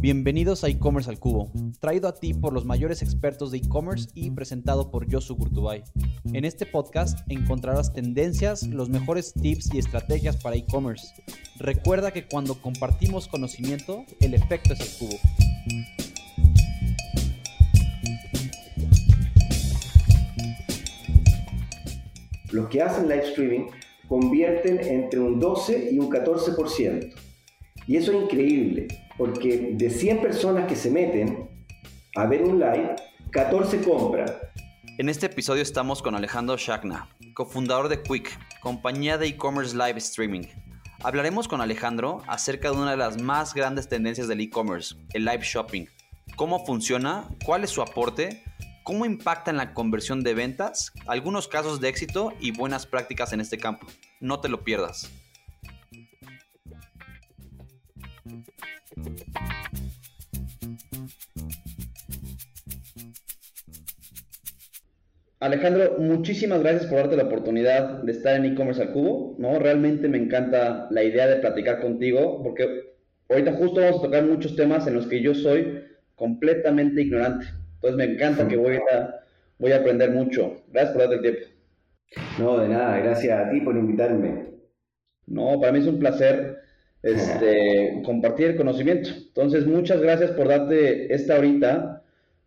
Bienvenidos a e-commerce al cubo, traído a ti por los mayores expertos de e-commerce y presentado por Yosu Gurtubay. En este podcast encontrarás tendencias, los mejores tips y estrategias para e-commerce. Recuerda que cuando compartimos conocimiento, el efecto es el cubo. Los que hacen live streaming convierten entre un 12 y un 14%. Y eso es increíble porque de 100 personas que se meten a ver un live, 14 compran. En este episodio estamos con Alejandro Shakna, cofundador de Quick, compañía de e-commerce live streaming. Hablaremos con Alejandro acerca de una de las más grandes tendencias del e-commerce, el live shopping. ¿Cómo funciona? ¿Cuál es su aporte? ¿Cómo impacta en la conversión de ventas? Algunos casos de éxito y buenas prácticas en este campo. No te lo pierdas. Alejandro, muchísimas gracias por darte la oportunidad de estar en e-commerce al cubo, ¿no? Realmente me encanta la idea de platicar contigo porque ahorita justo vamos a tocar muchos temas en los que yo soy completamente ignorante. Entonces me encanta que voy a, voy a aprender mucho. Gracias por darte el tiempo. No, de nada, gracias a ti por invitarme. No, para mí es un placer este, compartir el conocimiento. Entonces, muchas gracias por darte esta ahorita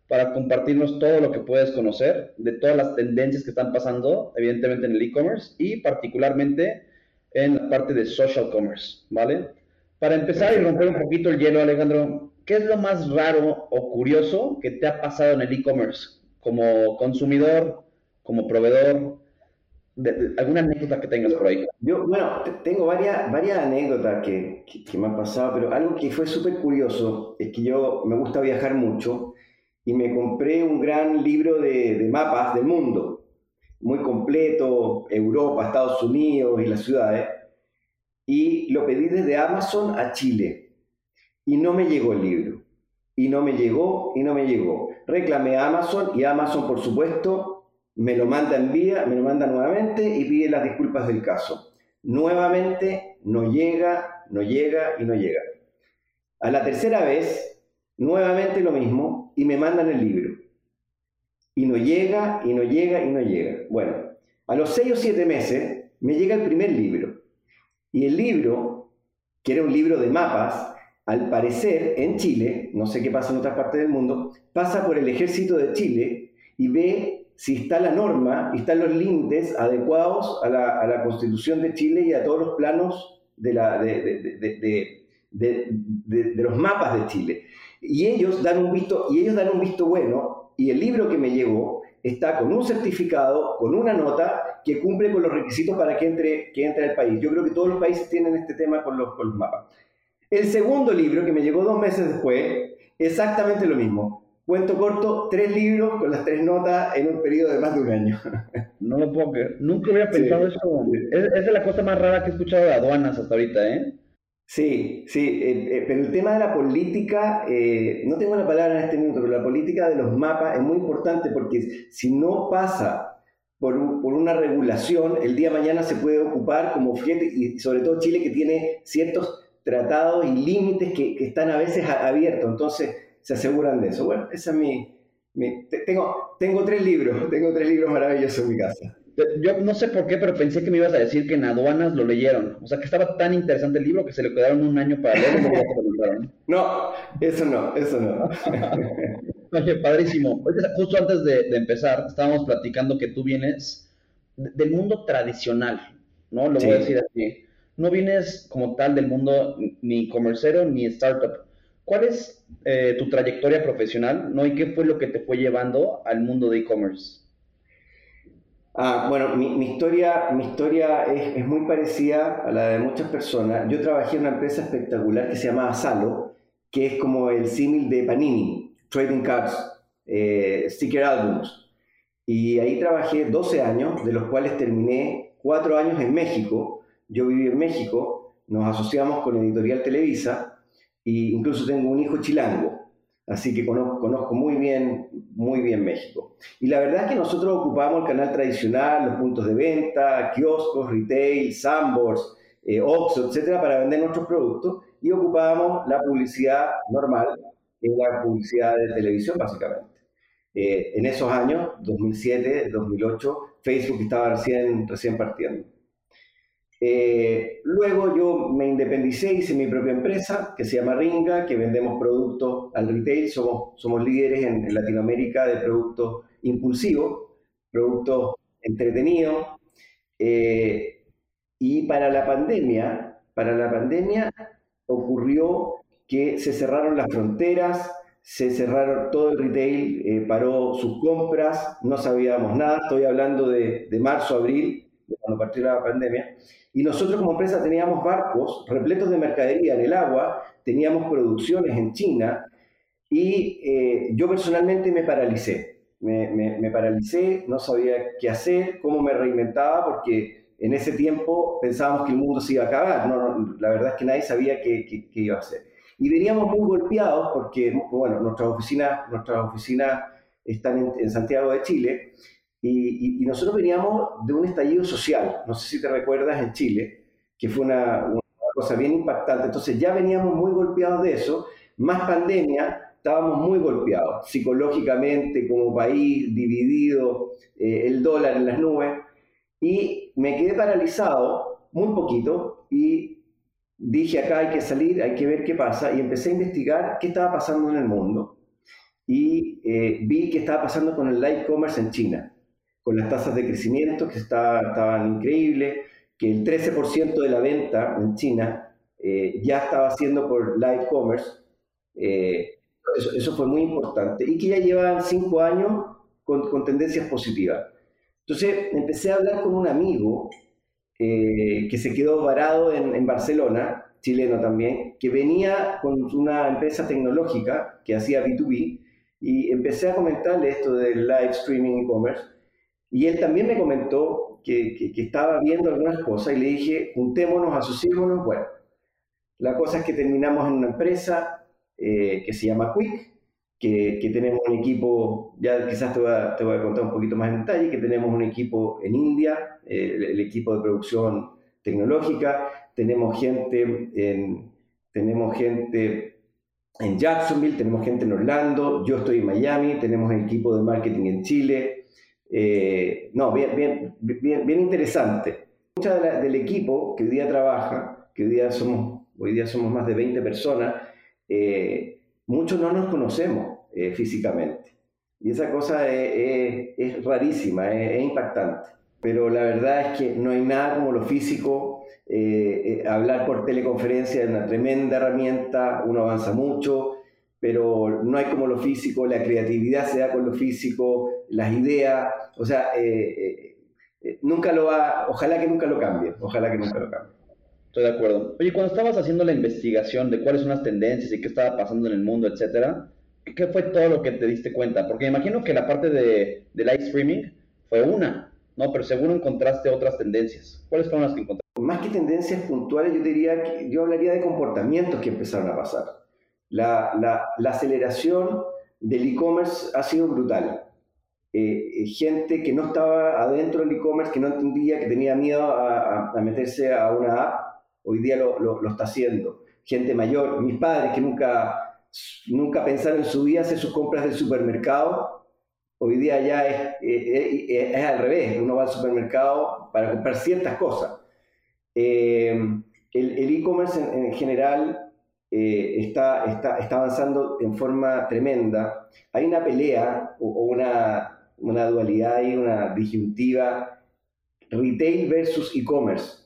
para compartirnos todo lo que puedes conocer de todas las tendencias que están pasando, evidentemente en el e-commerce y particularmente en la parte de social commerce, ¿vale? Para empezar y romper un poquito el hielo, Alejandro, ¿qué es lo más raro o curioso que te ha pasado en el e-commerce como consumidor, como proveedor, alguna anécdota que tengas por ahí. Yo, bueno, tengo varias, varias anécdotas que, que, me han pasado, pero algo que fue súper curioso es que yo me gusta viajar mucho y me compré un gran libro de, de, mapas del mundo, muy completo, Europa, Estados Unidos y las ciudades, y lo pedí desde Amazon a Chile y no me llegó el libro. Y no me llegó, y no me llegó. Reclamé a Amazon y Amazon, por supuesto, me lo manda en vía, me lo manda nuevamente y pide las disculpas del caso. Nuevamente no llega, no llega y no llega. A la tercera vez, nuevamente lo mismo y me mandan el libro. Y no llega, y no llega, y no llega. Bueno, a los seis o siete meses me llega el primer libro. Y el libro, que era un libro de mapas, al parecer en Chile, no sé qué pasa en otras partes del mundo, pasa por el ejército de Chile y ve si está la norma y están los límites adecuados a la, Constitución de Chile y a todos los planos de, la, de, de, los mapas de Chile. Y ellos, dan un visto, y ellos dan un visto bueno, y el libro que me llegó está con un certificado, con una nota que cumple con los requisitos para que entre, que entre al país. Yo creo que todos los países tienen este tema con los, con los mapas. El segundo libro, que me llegó dos meses después, exactamente lo mismo Cuento corto, tres libros con las tres notas en un periodo de más de un año. No lo puedo creer. Nunca hubiera pensado eso. Es, es, la cosa más rara que he escuchado de aduanas hasta ahorita, ¿eh? Sí, sí, eh, eh, pero el tema de la política, eh, no tengo la palabra en este minuto, pero la política de los mapas es muy importante porque si no pasa por, por una regulación, el día de mañana se puede ocupar como fiel, y sobre todo Chile que tiene ciertos tratados y límites que, que están a veces abiertos. Entonces, se aseguran de eso. Bueno, esa es mi... tengo, tengo tres libros, tengo tres libros maravillosos en mi casa. Yo no sé por qué, pero pensé que me ibas a decir que en aduanas lo leyeron. O sea, que estaba tan interesante el libro que se le quedaron un año para leerlo No, eso no, eso no. Oye, padrísimo. Justo antes de, de, empezar, estábamos platicando que tú vienes del mundo tradicional, ¿no? Lo voy a decir así. No vienes como tal del mundo ni comerciero ni startup. ¿Cuál es eh, tu trayectoria profesional ¿no? y qué fue lo que te fue llevando al mundo de e-commerce? Ah, bueno, mi, historia, mi historia es, es, muy parecida a la de muchas personas. Yo trabajé en una empresa espectacular que se llamaba Salo, que es como el símil de Panini, Trading Cards, eh, Sticker Albums. Y ahí trabajé 12 años, de los cuales terminé 4 años en México. Yo viví en México, nos asociamos con Editorial Televisa y incluso tengo un hijo chilango, así que conozco, conozco, muy bien, muy bien México. Y la verdad es que nosotros ocupamos el canal tradicional, los puntos de venta, kioscos, retail, sandboards, eh, Oxxo, etcétera, para vender nuestros productos, y ocupábamos la publicidad normal, en la publicidad de televisión básicamente. Eh, en esos años, 2007, 2008, Facebook estaba recién, recién partiendo. Eh, luego yo me independicé, hice mi propia empresa que se llama Ringa, que vendemos productos al retail, somos, somos líderes en, Latinoamérica de productos impulsivos, productos entretenidos. Eh, y para la pandemia, para la pandemia ocurrió que se cerraron las fronteras, se cerraron todo el retail, eh, paró sus compras, no sabíamos nada, estoy hablando de, de marzo, abril, cuando partió la pandemia, y nosotros como empresa teníamos barcos repletos de mercadería en el agua, teníamos producciones en China, y eh, yo personalmente me paralicé, me, me, paralicé, no sabía qué hacer, cómo me reinventaba, porque en ese tiempo pensábamos que el mundo se iba a acabar, no, la verdad es que nadie sabía qué, qué, qué iba a hacer. Y veníamos muy golpeados porque, bueno, nuestras oficinas, nuestras oficinas están en, Santiago de Chile y, nosotros veníamos de un estallido social, no sé si te recuerdas, en Chile, que fue una, una cosa bien impactante. Entonces ya veníamos muy golpeados de eso, más pandemia, estábamos muy golpeados psicológicamente como país, dividido, eh, el dólar en las nubes, y me quedé paralizado muy poquito y dije acá hay que salir, hay que ver qué pasa y empecé a investigar qué estaba pasando en el mundo y eh, vi qué estaba pasando con el live commerce en China, con las tasas de crecimiento que estaban increíbles, que el 13% de la venta en China eh, ya estaba haciendo por live commerce, eh, eso, fue muy importante, y que ya llevaban cinco años con, con tendencias positivas. Entonces empecé a hablar con un amigo eh, que se quedó varado en, Barcelona, chileno también, que venía con una empresa tecnológica que hacía B2B y empecé a comentarle esto del live streaming e-commerce y él también me comentó que, que, estaba viendo algunas cosas y le dije, juntémonos, asociémonos. Bueno, la cosa es que terminamos en una empresa eh, que se llama Quick, que, tenemos un equipo, ya quizás te voy, a, a, contar un poquito más en detalle, que tenemos un equipo en India, el, equipo de producción tecnológica, tenemos gente en, tenemos gente en Jacksonville, tenemos gente en Orlando, yo estoy en Miami, tenemos el equipo de marketing en Chile. Eh, no, bien, bien, bien, bien interesante. Mucha del equipo que hoy día trabaja, que hoy día somos, hoy día somos más de 20 personas, eh, muchos no nos conocemos eh, físicamente. Y esa cosa es, rarísima, es, impactante. Pero la verdad es que no hay nada como lo físico. Hablar por teleconferencia es una tremenda herramienta, uno avanza mucho, pero no hay como lo físico, la creatividad se da con lo físico, las ideas, o sea, nunca lo va, ojalá que nunca lo cambie, ojalá que nunca lo cambie. Estoy de acuerdo. Oye, cuando estabas haciendo la investigación de cuáles son las tendencias y qué estaba pasando en el mundo, etcétera, ¿qué fue todo lo que te diste cuenta? Porque me imagino que la parte de, de live streaming fue una, ¿no? Pero seguro encontraste otras tendencias. ¿Cuáles fueron las que encontraste? Más que tendencias puntuales, yo diría que yo hablaría de comportamientos que empezaron a pasar. La, la, la aceleración del e-commerce ha sido brutal. Eh, eh, gente que no estaba adentro del e-commerce, que no entendía, que tenía miedo a, a, meterse a una app, hoy día lo, lo, está haciendo. Gente mayor, mis padres que nunca, nunca pensaron en su vida hacer sus compras del supermercado, hoy día ya es, es, es, al revés, uno va al supermercado para comprar ciertas cosas. Eh, el e-commerce en, general eh, está, está, está, avanzando en forma tremenda. Hay una pelea o, o una, una dualidad y una disyuntiva retail versus e-commerce.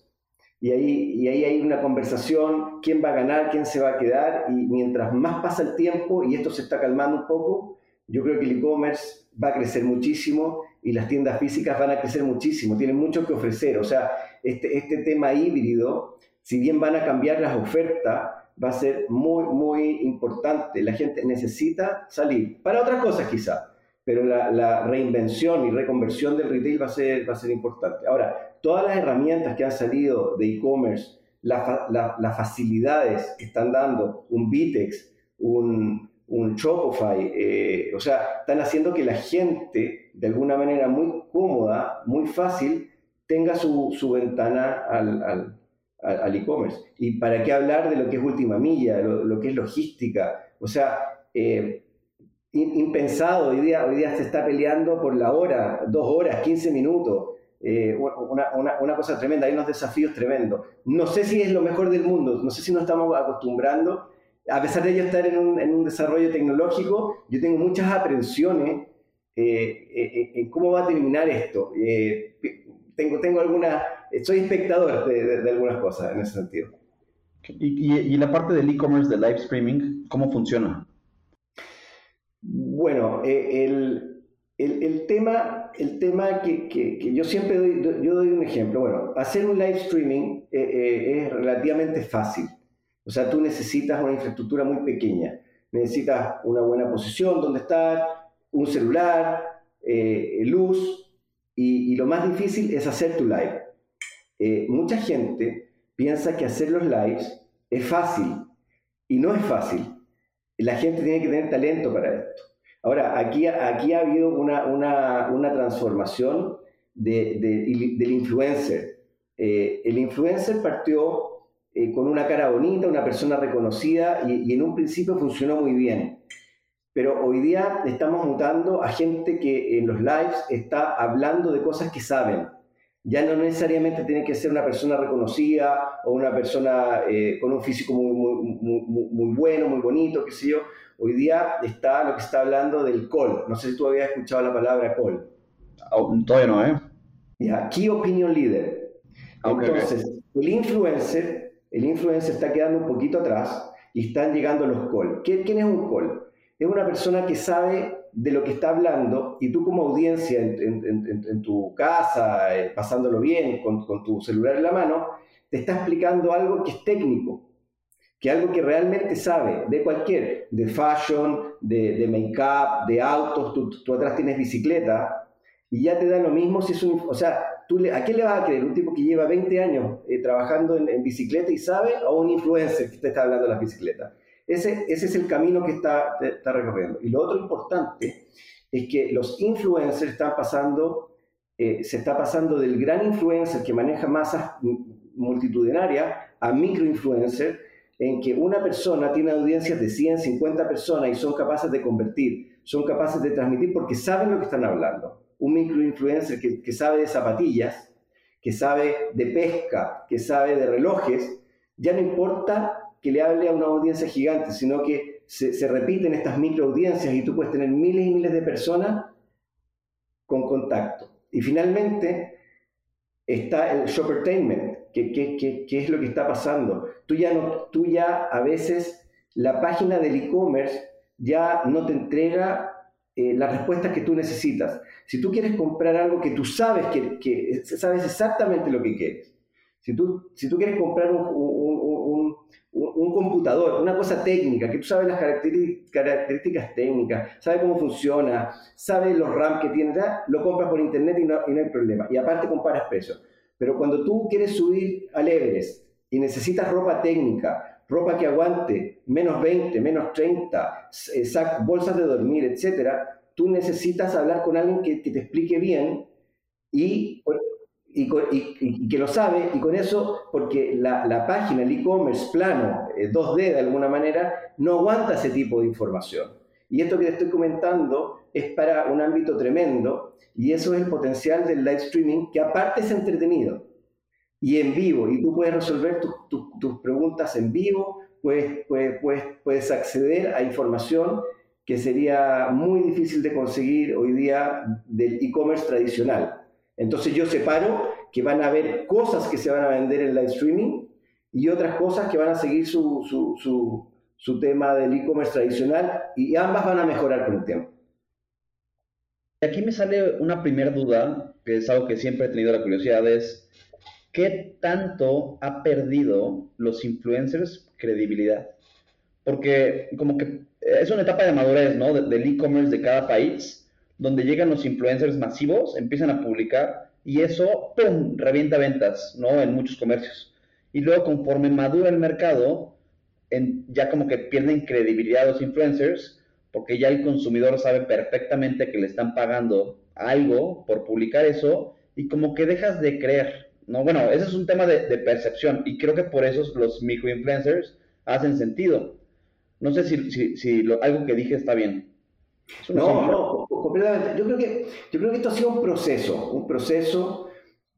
Y ahí, y ahí hay una conversación, quién va a ganar, quién se va a quedar, y mientras más pasa el tiempo y esto se está calmando un poco, yo creo que el e-commerce va a crecer muchísimo y las tiendas físicas van a crecer muchísimo, tienen mucho que ofrecer, o sea, este, este tema híbrido, si bien van a cambiar las ofertas, va a ser muy, muy importante. La gente necesita salir, para otras cosas quizá, pero la, la, reinvención y reconversión del retail va a, ser, va a ser importante. Ahora, todas las herramientas que han salido de e-commerce, las facilidades que están dando, un Vitex, un, un Shopify, eh, o sea, están haciendo que la gente, de alguna manera muy cómoda, muy fácil, tenga su, su ventana al, al e-commerce. ¿Y para qué hablar de lo que es última milla, lo, que es logística? O sea, eh, impensado, hoy día, hoy día se está peleando por la hora, dos horas, 15 minutos. Eh, una, una, cosa tremenda, hay unos desafíos tremendos. No sé si es lo mejor del mundo, no sé si nos estamos acostumbrando. A pesar de yo estar en un, en un desarrollo tecnológico, yo tengo muchas aprensiones eh, en cómo va a terminar esto. tengo, tengo alguna, soy espectador de, de, algunas cosas en ese sentido. ¿Y, y, y la parte del e-commerce, de live streaming, cómo funciona? Bueno, eh, el, el, el, tema, el tema que, que, yo siempre doy, yo doy un ejemplo. Bueno, hacer un live streaming eh, eh, es relativamente fácil. O sea, tú necesitas una infraestructura muy pequeña. Necesitas una buena posición donde estar, un celular, luz, y, y, lo más difícil es hacer tu live. Mucha gente piensa que hacer los lives es fácil, y no es fácil la gente tiene que tener talento para esto. Ahora, aquí, aquí ha habido una, una, una transformación de, del influencer. Eh, el influencer partió eh, con una cara bonita, una persona reconocida y, y, en un principio funcionó muy bien. Pero hoy día estamos mutando a gente que en los lives está hablando de cosas que saben, ya no necesariamente tiene que ser una persona reconocida o una persona eh, con un físico muy, muy, muy, bueno, muy bonito, qué sé yo. Hoy día está lo que está hablando del call. No sé si tú habías escuchado la palabra call. Oh, todavía no, ¿eh? Ya, Key Opinion Leader. Entonces, el influencer, el influencer está quedando un poquito atrás y están llegando los call. ¿Quién es un call? Es una persona que sabe de lo que está hablando y tú como audiencia en, tu casa, eh, pasándolo bien, con, tu celular en la mano, te está explicando algo que es técnico, que algo que realmente sabe, de cualquier, de fashion, de, de make-up, de autos, tú, atrás tienes bicicleta, y ya te da lo mismo si es un... O sea, ¿tú ¿a quién le vas a creer? ¿Un tipo que lleva 20 años eh, trabajando en, bicicleta y sabe? ¿O un influencer que te está hablando de las bicicletas? Ese, ese es el camino que está, está recorriendo. Y lo otro importante es que los influencers están pasando, eh, se está pasando del gran influencer que maneja masas multitudinarias a microinfluencer, en que una persona tiene audiencias de 100, 50 personas y son capaces de convertir, son capaces de transmitir porque saben lo que están hablando. Un microinfluencer que, que sabe de zapatillas, que sabe de pesca, que sabe de relojes, ya no importa que le hable a una audiencia gigante, sino que se, repiten estas microaudiencias y tú puedes tener miles y miles de personas con contacto. Y finalmente está el shoppertainment, que, que, que, es lo que está pasando. Tú ya, tú ya a veces la página del e-commerce ya no te entrega eh, las respuestas que tú necesitas. Si tú quieres comprar algo que tú sabes que sabes exactamente lo que quieres, si tú, si tú quieres comprar un, un, un, computador, una cosa técnica, que tú sabes las características técnicas, sabes cómo funciona, sabes los RAM que tiene, lo compras por internet y no, y no hay problema. Y aparte comparas precios. Pero cuando tú quieres subir al Everest y necesitas ropa técnica, ropa que aguante menos 20, menos 30, bolsas de dormir, etc., tú necesitas hablar con alguien que, que te explique bien y y, que lo sabe, y con eso, porque la, la página, el e-commerce plano, 2D eh, de alguna manera, no aguanta ese tipo de información. Y esto que te estoy comentando es para un ámbito tremendo, y eso es el potencial del live streaming, que aparte es entretenido y en vivo, y tú puedes resolver tus preguntas en vivo, puedes, puedes, puedes, puedes acceder a información que sería muy difícil de conseguir hoy día del e-commerce tradicional. Entonces yo separo que van a haber cosas que se van a vender en live streaming y otras cosas que van a seguir su, su, su, tema del e-commerce tradicional y ambas van a mejorar con el tiempo. Aquí me sale una primera duda, que es algo que siempre he tenido la curiosidad, es ¿qué tanto ha perdido los influencers credibilidad? Porque como que es una etapa de madurez, ¿no? Del e-commerce de cada país donde llegan los influencers masivos, empiezan a publicar y eso, ¡pum!, revienta ventas, ¿no? En muchos comercios. Y luego conforme madura el mercado, ya como que pierden credibilidad los influencers, porque ya el consumidor sabe perfectamente que le están pagando algo por publicar eso y como que dejas de creer, No, bueno, ese es un tema de, percepción y creo que por eso los microinfluencers hacen sentido. No sé si, si, algo que dije está bien. No, no, completamente. Yo creo, que, yo creo que esto ha sido un proceso, un proceso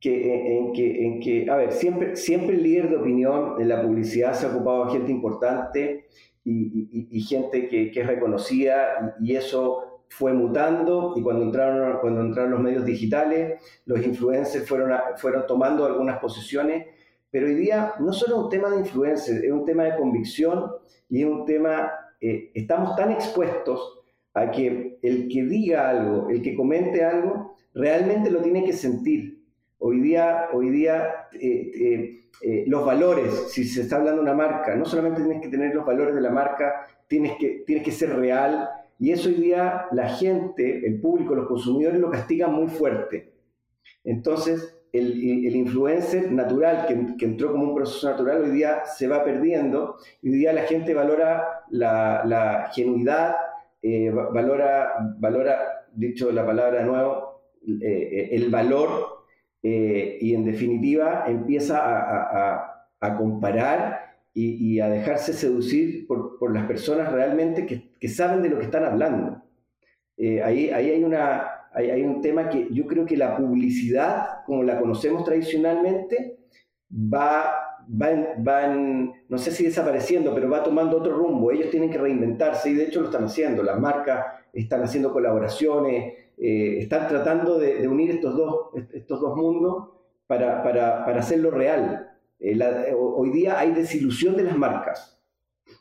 que, en, que, en que, a ver, siempre, siempre el líder de opinión en la publicidad se ha ocupado de gente importante y, y, gente que, que, es reconocida y, eso fue mutando y cuando entraron, cuando entraron los medios digitales, los influencers fueron, fueron tomando algunas posiciones, pero hoy día no solo es un tema de influencers, es un tema de convicción y es un tema, eh, estamos tan expuestos a que el que diga algo, el que comente algo, realmente lo tiene que sentir. Hoy día, hoy día eh, eh, eh, los valores, si se está hablando de una marca, no solamente tienes que tener los valores de la marca, tienes que, tienes que ser real, y eso hoy día la gente, el público, los consumidores lo castigan muy fuerte. Entonces, el, influencer natural que, entró como un proceso natural hoy día se va perdiendo, hoy día la gente valora la, la genuidad, eh, valora, valora, dicho la palabra de nuevo, eh, el valor eh, y en definitiva empieza a, a, comparar y, a dejarse seducir por, por las personas realmente que, que, saben de lo que están hablando. ahí, ahí hay, una, hay, hay un tema que yo creo que la publicidad, como la conocemos tradicionalmente, va va, no sé si desapareciendo, pero va tomando otro rumbo. Ellos tienen que reinventarse y de hecho lo están haciendo. Las marcas están haciendo colaboraciones, eh, están tratando de, unir estos dos, estos dos mundos para, para, para hacerlo real. Eh, hoy día hay desilusión de las marcas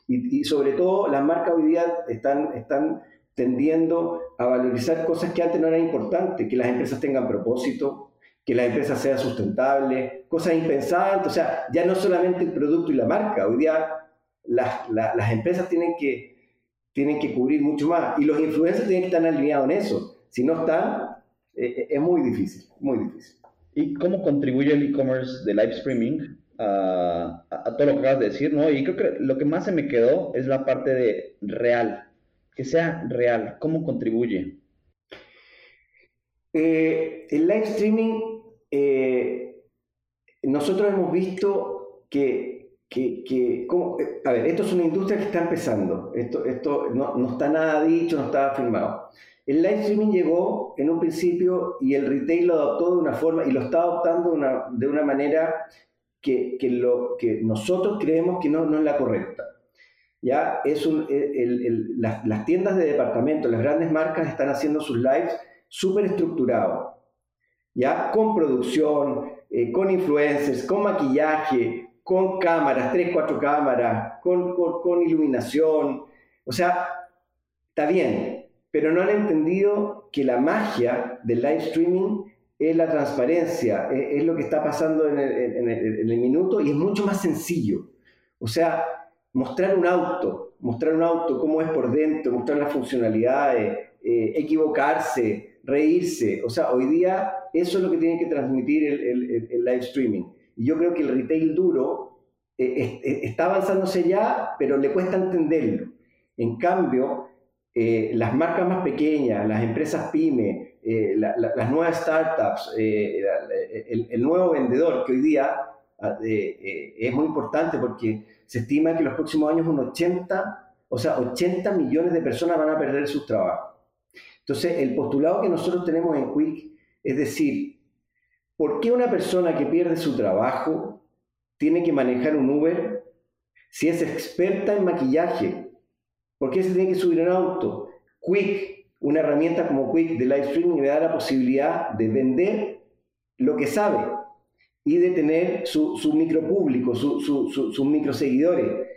y, y, sobre todo las marcas hoy día están, están tendiendo a valorizar cosas que antes no eran importantes, que las empresas tengan propósito, que la empresa sea sustentable, cosas impensadas. O sea, ya no solamente el producto y la marca, hoy día las, las, empresas tienen que, tienen que cubrir mucho más y los influencers tienen que estar alineados en eso. Si no están, eh, eh, es muy difícil, muy difícil. ¿Y cómo contribuye el e-commerce de live streaming a, a, todo lo que acabas de decir? ¿no? Y creo que lo que más se me quedó es la parte de real, que sea real, ¿cómo contribuye? Eh, el live streaming eh, nosotros hemos visto que, eh, a ver, esto es una industria que está empezando, esto, esto no, está nada dicho, no está firmado. El live streaming llegó en un principio y el retail lo adoptó de una forma y lo está adoptando una, de una manera que, nosotros creemos que no, es la correcta. Ya es las, las, tiendas de departamento, las grandes marcas están haciendo sus lives súper estructurados ¿ya? Con producción, eh, con influencers, con maquillaje, con cámaras, tres, cuatro cámaras, con, con, iluminación. O sea, está bien, pero no han entendido que la magia del live streaming es la transparencia, es, lo que está pasando en el, en, el, en el, minuto y es mucho más sencillo. O sea, mostrar un auto, mostrar un auto, cómo es por dentro, mostrar las funcionalidades, eh, equivocarse, reírse. O sea, hoy día eso es lo que tiene que transmitir el, live streaming. Y yo creo que el retail duro eh, está avanzándose ya, pero le cuesta entenderlo. En cambio, eh, las marcas más pequeñas, las empresas pyme, eh, las nuevas startups, el, nuevo vendedor, que hoy día ah, es muy importante porque se estima que en los próximos años un 80, o sea, 80 millones de personas van a perder sus trabajos. Entonces, el postulado que nosotros tenemos en Quick es decir, ¿por qué una persona que pierde su trabajo tiene que manejar un Uber si es experta en maquillaje? ¿Por qué se tiene que subir un auto? Quick, una herramienta como Quick de live streaming le da la posibilidad de vender lo que sabe y de tener su, micro público, sus su, micro seguidores.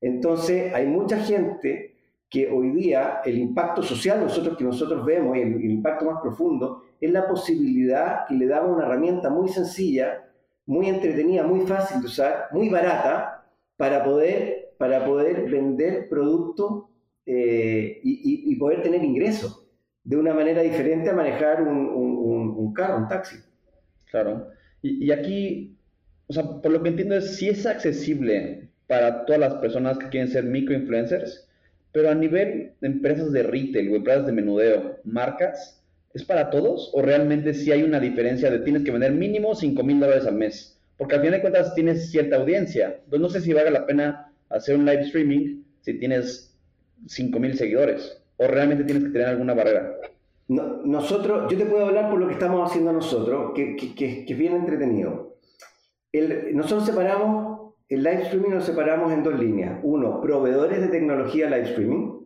Entonces hay mucha gente que hoy día el impacto social nosotros que nosotros vemos, el, el impacto más profundo, es la posibilidad que le daba una herramienta muy sencilla, muy entretenida, muy fácil de usar, muy barata, para poder, para poder vender productos eh, y, poder tener ingresos de una manera diferente a manejar un, un, carro, un taxi. Claro. Y, y, aquí, o sea, por lo que entiendo es si es accesible para todas las personas que quieren ser microinfluencers, pero a nivel de empresas de retail o empresas de menudeo, marcas, ¿es para todos o realmente sí hay una diferencia de tienes que vender mínimo 5 mil dólares al mes? Porque al final de cuentas tienes cierta audiencia. Entonces no sé si valga la pena hacer un live streaming si tienes 5 mil seguidores o realmente tienes que tener alguna barrera. nosotros, yo te puedo hablar por lo que estamos haciendo nosotros, que, que, es bien entretenido. El, nosotros separamos, el live streaming lo separamos en dos líneas. Uno, proveedores de tecnología live streaming,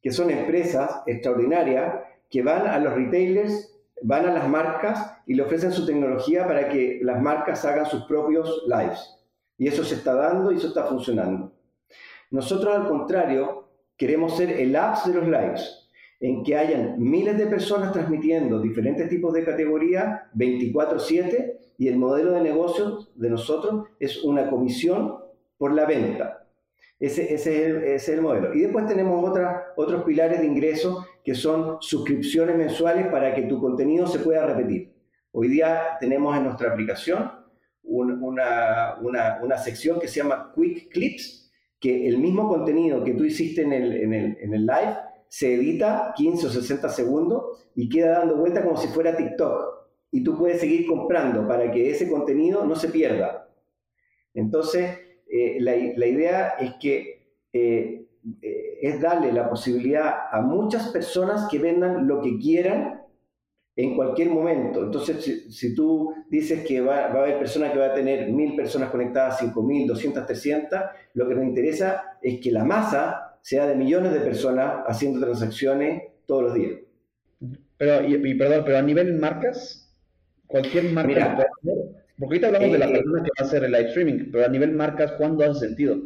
que son empresas extraordinarias que van a los retailers, van a las marcas y le ofrecen su tecnología para que las marcas hagan sus propios lives. Y eso se está dando y eso está funcionando. Nosotros, al contrario, queremos ser el apps de los lives, en que hayan miles de personas transmitiendo diferentes tipos de categoría 24/7 y el modelo de negocio de nosotros es una comisión por la venta. Ese, es, el, modelo. Y después tenemos otra, otros pilares de ingreso que son suscripciones mensuales para que tu contenido se pueda repetir. Hoy día tenemos en nuestra aplicación una, una, sección que se llama Quick Clips, que el mismo contenido que tú hiciste en el, en el, en el live se edita 15 o 60 segundos y queda dando vuelta como si fuera TikTok. Y tú puedes seguir comprando para que ese contenido no se pierda. Entonces, eh, la, idea es que eh, eh, es darle la posibilidad a muchas personas que vendan lo que quieran en cualquier momento. Entonces, si, tú dices que va, a haber personas que va a tener mil personas conectadas, cinco mil, doscientas, trescientas, lo que nos interesa es que la masa sea de millones de personas haciendo transacciones todos los días. Pero, y, perdón, pero a nivel marcas, cualquier marca porque ahorita hablamos de la eh, persona que va a hacer el live streaming, pero a nivel marcas, ¿cuándo hace sentido?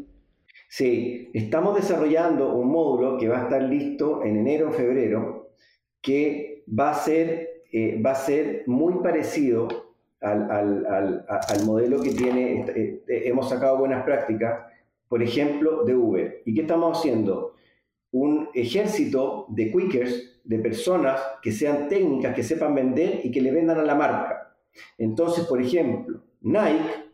Sí, estamos desarrollando un módulo que va a estar listo en enero o febrero, que va a ser, eh, va a ser muy parecido al, al, al, modelo que tiene, eh, hemos sacado buenas prácticas, por ejemplo, de Uber. ¿Y qué estamos haciendo? Un ejército de quickers, de personas que sean técnicas, que sepan vender y que le vendan a la marca. Entonces, por ejemplo, Nike,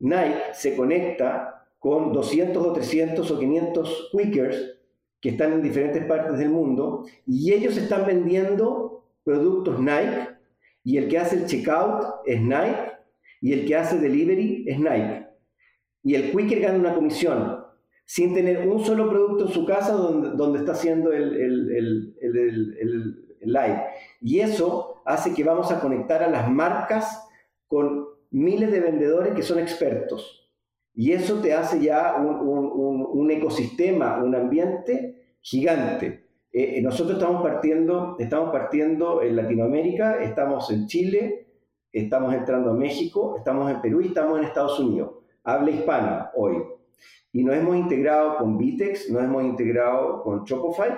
Nike se conecta con 200 o 300 o 500 quickers que están en diferentes partes del mundo y ellos están vendiendo productos Nike y el que hace el checkout es Nike y el que hace delivery es Nike. Y el quicker gana una comisión sin tener un solo producto en su casa donde, donde está haciendo el, el, el live. Y eso hace que vamos a conectar a las marcas con miles de vendedores que son expertos. Y eso te hace ya un, ecosistema, un ambiente gigante. Eh, eh, nosotros estamos partiendo, estamos partiendo en Latinoamérica, estamos en Chile, estamos entrando a México, estamos en Perú y estamos en Estados Unidos. Habla hispana hoy. Y nos hemos integrado con Vitex, nos hemos integrado con Shopify,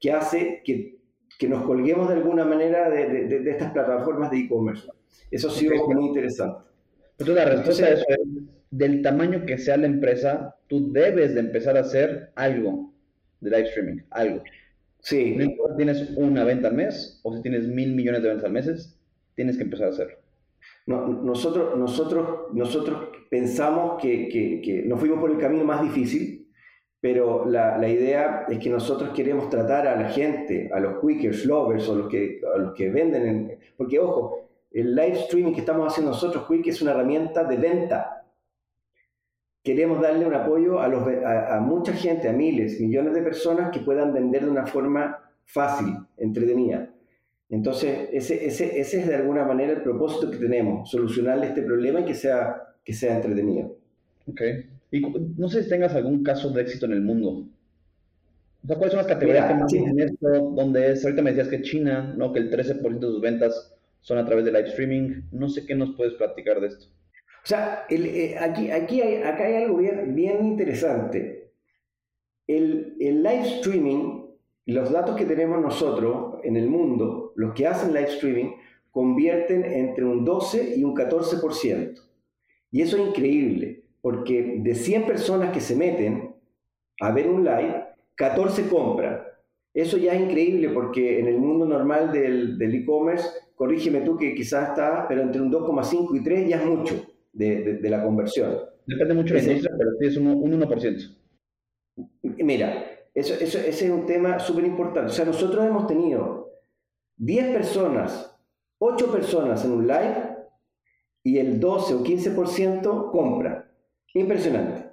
que hace que que nos colguemos de alguna manera de, estas plataformas de e-commerce. Eso ha sido muy interesante. Entonces la respuesta es, del tamaño que sea la empresa, tú debes de empezar a hacer algo de live streaming, algo. Sí. No importa si tienes una venta al mes o si tienes mil millones de ventas al mes, tienes que empezar a hacerlo. No, nosotros, nosotros, nosotros pensamos que, que, que nos fuimos por el camino más difícil, pero la, la, idea es que nosotros queremos tratar a la gente, a los quickers, lovers o los que, los que venden, en, porque ojo, el live streaming que estamos haciendo nosotros, Quick, es una herramienta de venta. Queremos darle un apoyo a, los, a, mucha gente, a miles, millones de personas que puedan vender de una forma fácil, entretenida. Entonces, ese, ese, ese es de alguna manera el propósito que tenemos, solucionarle este problema y que sea, que sea entretenido. Okay. Y no sé si tengas algún caso de éxito en el mundo. O sea, ¿cuáles son las categorías que más tienen esto? Donde es, ahorita me decías que China, ¿no? Que el 13% de sus ventas son a través de live streaming. No sé qué nos puedes platicar de esto. O sea, eh, aquí, aquí hay, acá hay algo bien, bien interesante. El, el live streaming, los datos que tenemos nosotros en el mundo, los que hacen live streaming, convierten entre un 12 y un 14%. Y eso es increíble porque de 100 personas que se meten a ver un live, 14 compran. Eso ya es increíble porque en el mundo normal del e-commerce, corrígeme tú que quizás está, pero entre un 2,5 y 3 ya es mucho de, la conversión. Depende mucho de la industria, pero sí es un, 1%. Mira, eso, eso, ese es un tema súper importante. O sea, nosotros hemos tenido 10 personas, 8 personas en un live y el 12 o 15% compra. Impresionante.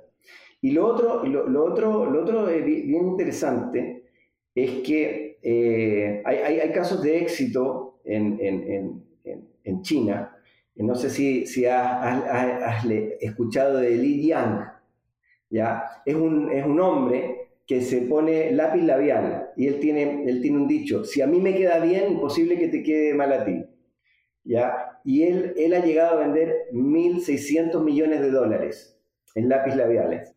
Y lo otro, lo, otro, lo otro bien interesante es que eh, hay, hay, casos de éxito en, en, en, en China. No sé si, si has, has, escuchado de Li Yang. ¿ya? Es, un, es un hombre que se pone lápiz labial y él tiene, él tiene un dicho, si a mí me queda bien, imposible que te quede mal a ti. ¿ya? Y él, él ha llegado a vender 1.600 millones de dólares en lápiz labiales.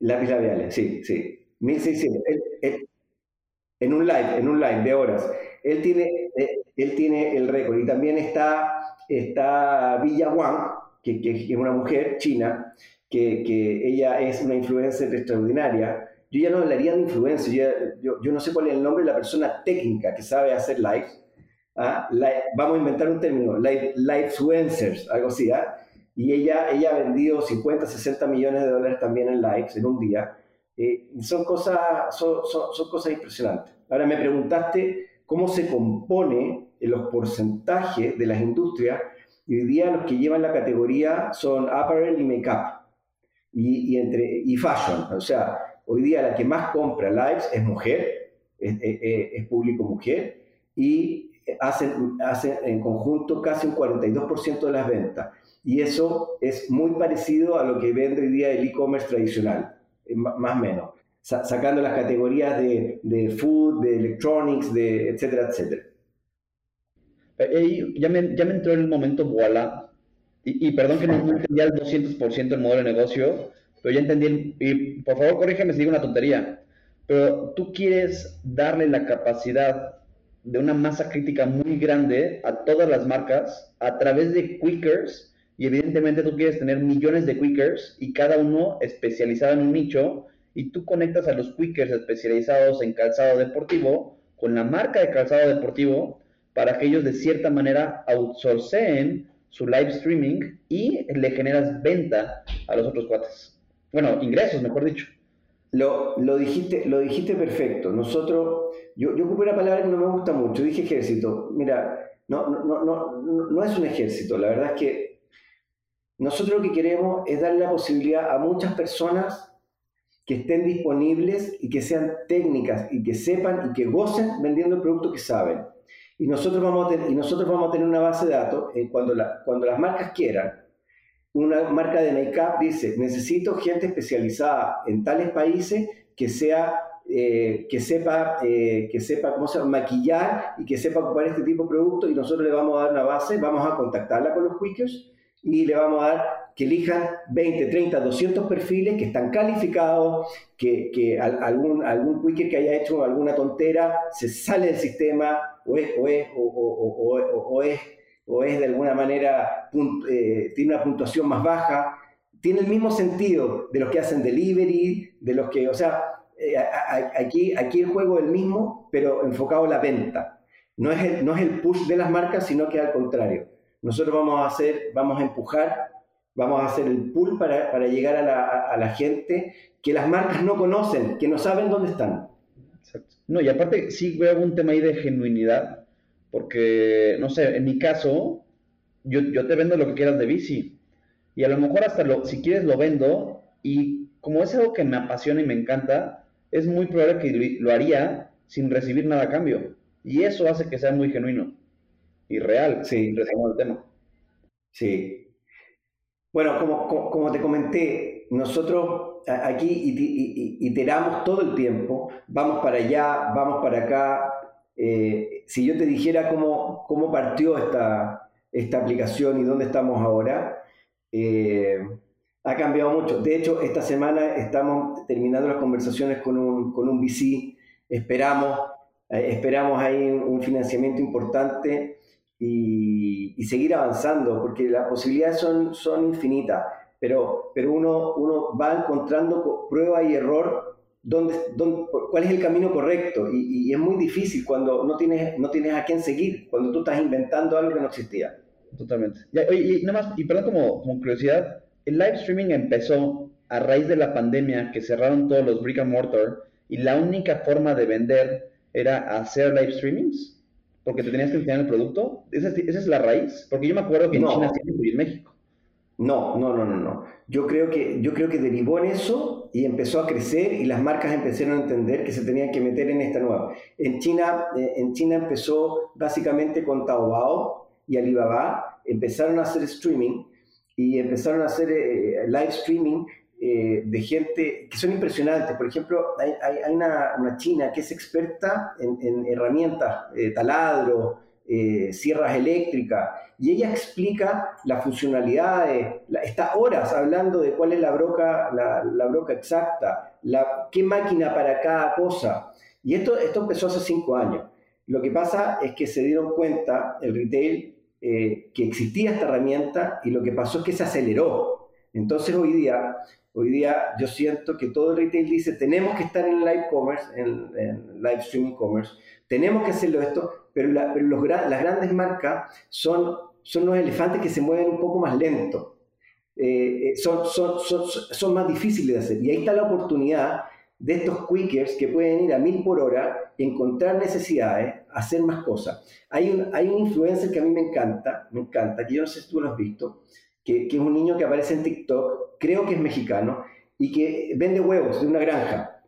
Lápiz labiales, sí, sí. 1.600. en un live, en un live de horas. Él tiene, eh, él tiene el récord. Y también está, está Villa Wang, que, que, es una mujer china, que, que, ella es una influencer extraordinaria. Yo ya no hablaría de influencer, yo, yo, no sé cuál es el nombre de la persona técnica que sabe hacer lives. ¿ah? vamos a inventar un término, live, influencers, algo así. ¿ah? Y ella, ella ha vendido 50, 60 millones de dólares también en lives en un día. Eh, son, cosas, son, son, son, cosas impresionantes. Ahora me preguntaste cómo se compone en los porcentajes de las industrias. Y hoy día los que llevan la categoría son apparel y makeup y, y, entre, y fashion. O sea, hoy día la que más compra lives es mujer, es, público mujer, y hacen, hacen en conjunto casi un 42% de las ventas y eso es muy parecido a lo que vende hoy día el e-commerce tradicional, eh, más o menos, sacando las categorías de, de, food, de electronics, de etcétera, etcétera. Eh, ya, me, ya me entró el momento voilà, y, perdón que no, entendía el 200% el modelo de negocio, pero ya entendí, y por favor corrígeme si digo una tontería, pero tú quieres darle la capacidad de una masa crítica muy grande a todas las marcas a través de quickers y evidentemente tú quieres tener millones de quickers y cada uno especializado en un nicho y tú conectas a los quickers especializados en calzado deportivo con la marca de calzado deportivo para que ellos de cierta manera outsourceen su live streaming y le generas venta a los otros cuates. Bueno, ingresos, mejor dicho. Lo, lo, dijiste, lo dijiste perfecto. Nosotros, yo, yo ocupé una palabra que no me gusta mucho, dije ejército. Mira, no, no, no, no, es un ejército, la verdad es que nosotros lo que queremos es darle la posibilidad a muchas personas que estén disponibles y que sean técnicas y que sepan y que gocen vendiendo el producto que saben. Y nosotros vamos a, y nosotros vamos a tener una base de datos en cuando, cuando las marcas quieran. Una marca de make-up dice, necesito gente especializada en tales países que sea eh, que, sepa, eh, que sepa cómo se maquillar y que sepa ocupar este tipo de productos y nosotros le vamos a dar una base, vamos a contactarla con los quickers y le vamos a dar que elijan 20, 30, 200 perfiles que están calificados, que, que algún, algún quicker que haya hecho alguna tontera se sale del sistema o es, o, es, o es de alguna manera, eh, tiene una puntuación más baja, tiene el mismo sentido de los que hacen delivery, de los que, o sea, eh, aquí, aquí el juego es el mismo, pero enfocado a la venta. No es, el, no es el push de las marcas, sino que al contrario nosotros vamos a hacer, vamos a empujar, vamos a hacer el pull para, para llegar a la, gente que las marcas no conocen, que no saben dónde están. Exacto. No, y aparte sí veo un tema ahí de genuinidad, porque, no sé, en mi caso, yo, yo te vendo lo que quieras de bici, y a lo mejor hasta lo, si quieres lo vendo, y como es algo que me apasiona y me encanta, es muy probable que lo haría sin recibir nada a cambio. Y eso hace que sea muy genuino y real, sí. el tema. Sí. Bueno, como, como, te comenté, nosotros aquí iteramos todo el tiempo, vamos para allá, vamos para acá. Eh, si yo te dijera cómo, cómo partió esta, esta aplicación y dónde estamos ahora, eh, ha cambiado mucho. De hecho, esta semana estamos terminando las conversaciones con un, con un VC, esperamos, eh, esperamos ahí un financiamiento importante y, seguir avanzando, porque las posibilidades son, son infinitas, pero, pero uno, uno va encontrando prueba y error dónde, dónde, cuál es el camino correcto y, es muy difícil cuando no tienes, no tienes a quién seguir, cuando tú estás inventando algo que no existía. Totalmente. Y, nada más, y perdón como, como curiosidad, el live streaming empezó a raíz de la pandemia que cerraron todos los brick and mortar y la única forma de vender era hacer live streamings porque te tenías que enseñar el producto? ¿Esa, es la raíz? Porque yo me acuerdo que en China sí y en México. No, no, no, no, no. Yo creo, que, yo creo que derivó en eso y empezó a crecer y las marcas empezaron a entender que se tenían que meter en esta nueva. En China, eh, en China empezó básicamente con Taobao y Alibaba, empezaron a hacer streaming y empezaron a hacer eh, live streaming eh, de gente que son impresionantes. Por ejemplo, hay, hay, una, una, china que es experta en, en herramientas, eh, taladro, eh, sierras eléctricas, y ella explica las funcionalidades, está horas hablando de cuál es la broca, la, la broca exacta, la, qué máquina para cada cosa. Y esto, esto empezó hace cinco años. Lo que pasa es que se dieron cuenta, el retail, que existía esta herramienta y lo que pasó es que se aceleró. Entonces hoy día Hoy día yo siento que todo el retail dice, tenemos que estar en live commerce, en, live streaming commerce, tenemos que hacerlo esto, pero, las grandes marcas son, son los elefantes que se mueven un poco más lento. Eh, eh, son, son, son, son, más difíciles de hacer. Y ahí está la oportunidad de estos quickers que pueden ir a mil por hora, encontrar necesidades, hacer más cosas. Hay un, hay un influencer que a mí me encanta, me encanta, que yo no sé si tú lo has visto, que, que es un niño que aparece en TikTok creo que es mexicano, y que vende huevos de una granja.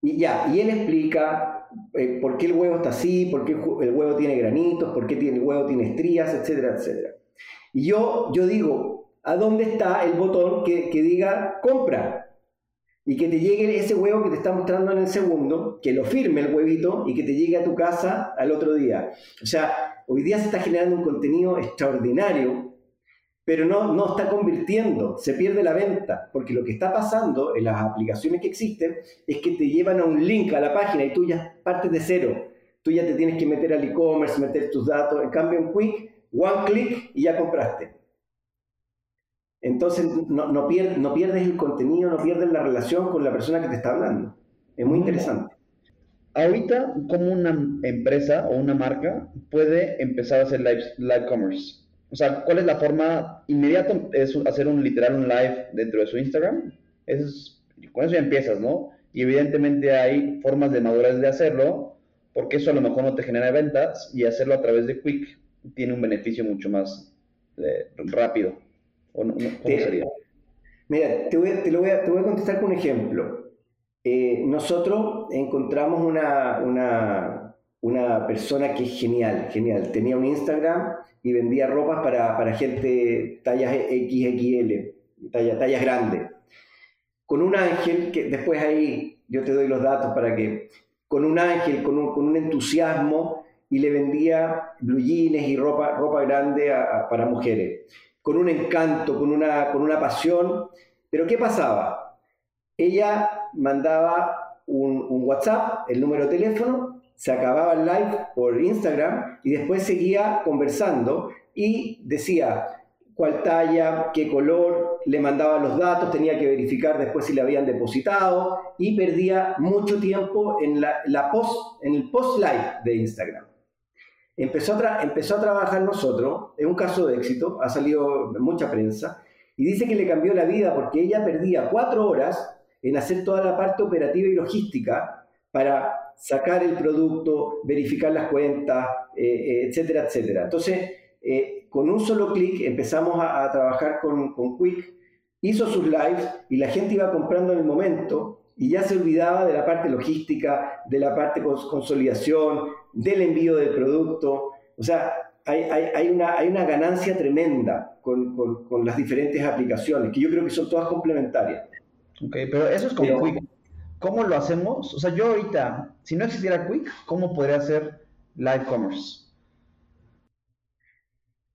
Y ya, y él explica eh, por qué el huevo está así, por qué el huevo tiene granitos, por qué el huevo tiene estrías, etcétera, etcétera. Y yo, yo digo, ¿a dónde está el botón que, que diga compra? y que te llegue ese huevo que te está mostrando en el segundo, que lo firme el huevito y que te llegue a tu casa al otro día. O sea, hoy día se está generando un contenido extraordinario pero no, no está convirtiendo, se pierde la venta, porque lo que está pasando en las aplicaciones que existen es que te llevan a un link a la página y tú ya partes de cero. Tú ya te tienes que meter al e-commerce, meter tus datos. En cambio, en Quick, one click y ya compraste. Entonces, no, no, pierdes, no pierdes el contenido, no pierdes la relación con la persona que te está hablando. Es muy interesante. Ahorita, ¿cómo una empresa o una marca puede empezar a hacer live, live commerce? O sea, ¿cuál es la forma inmediata? Es hacer un literal un live dentro de su Instagram. Es, con eso ya empiezas, ¿no? Y evidentemente hay formas de madurez de hacerlo, porque eso a lo mejor no te genera ventas y hacerlo a través de Quick tiene un beneficio mucho más eh, rápido. ¿O no, ¿Cómo sería? Mira, te, voy, te, lo voy a, te voy a contestar con un ejemplo. Eh, nosotros encontramos una, una, una persona que es genial, genial. Tenía un Instagram y vendía ropas para, para gente tallas XXL, talla, tallas grandes. Con un ángel, que después ahí yo te doy los datos para que, con un ángel, con un, con un entusiasmo, y le vendía blue jeans y ropa, ropa grande para mujeres, con un encanto, con una, con una pasión. Pero ¿qué pasaba? Ella mandaba un, un WhatsApp, el número de teléfono, se acababa el live por Instagram y después seguía conversando y decía cuál talla, qué color, le mandaba los datos, tenía que verificar después si le habían depositado y perdía mucho tiempo en, la, post, en el post live de Instagram. Empezó a, empezó a trabajar nosotros, es un caso de éxito, ha salido mucha prensa, y dice que le cambió la vida porque ella perdía cuatro horas en hacer toda la parte operativa y logística para sacar el producto, verificar las cuentas, eh, eh, etcétera, etcétera. Entonces, eh, con un solo clic empezamos a, trabajar con, con, Quick, hizo sus lives y la gente iba comprando en el momento y ya se olvidaba de la parte logística, de la parte consolidación, del envío del producto. O sea, hay, hay, hay, una, hay una, ganancia tremenda con, con, con, las diferentes aplicaciones, que yo creo que son todas complementarias. Ok, pero eso es como Quick. ¿Cómo lo hacemos? O sea, yo ahorita, si no existiera Quick, ¿cómo podría hacer live commerce?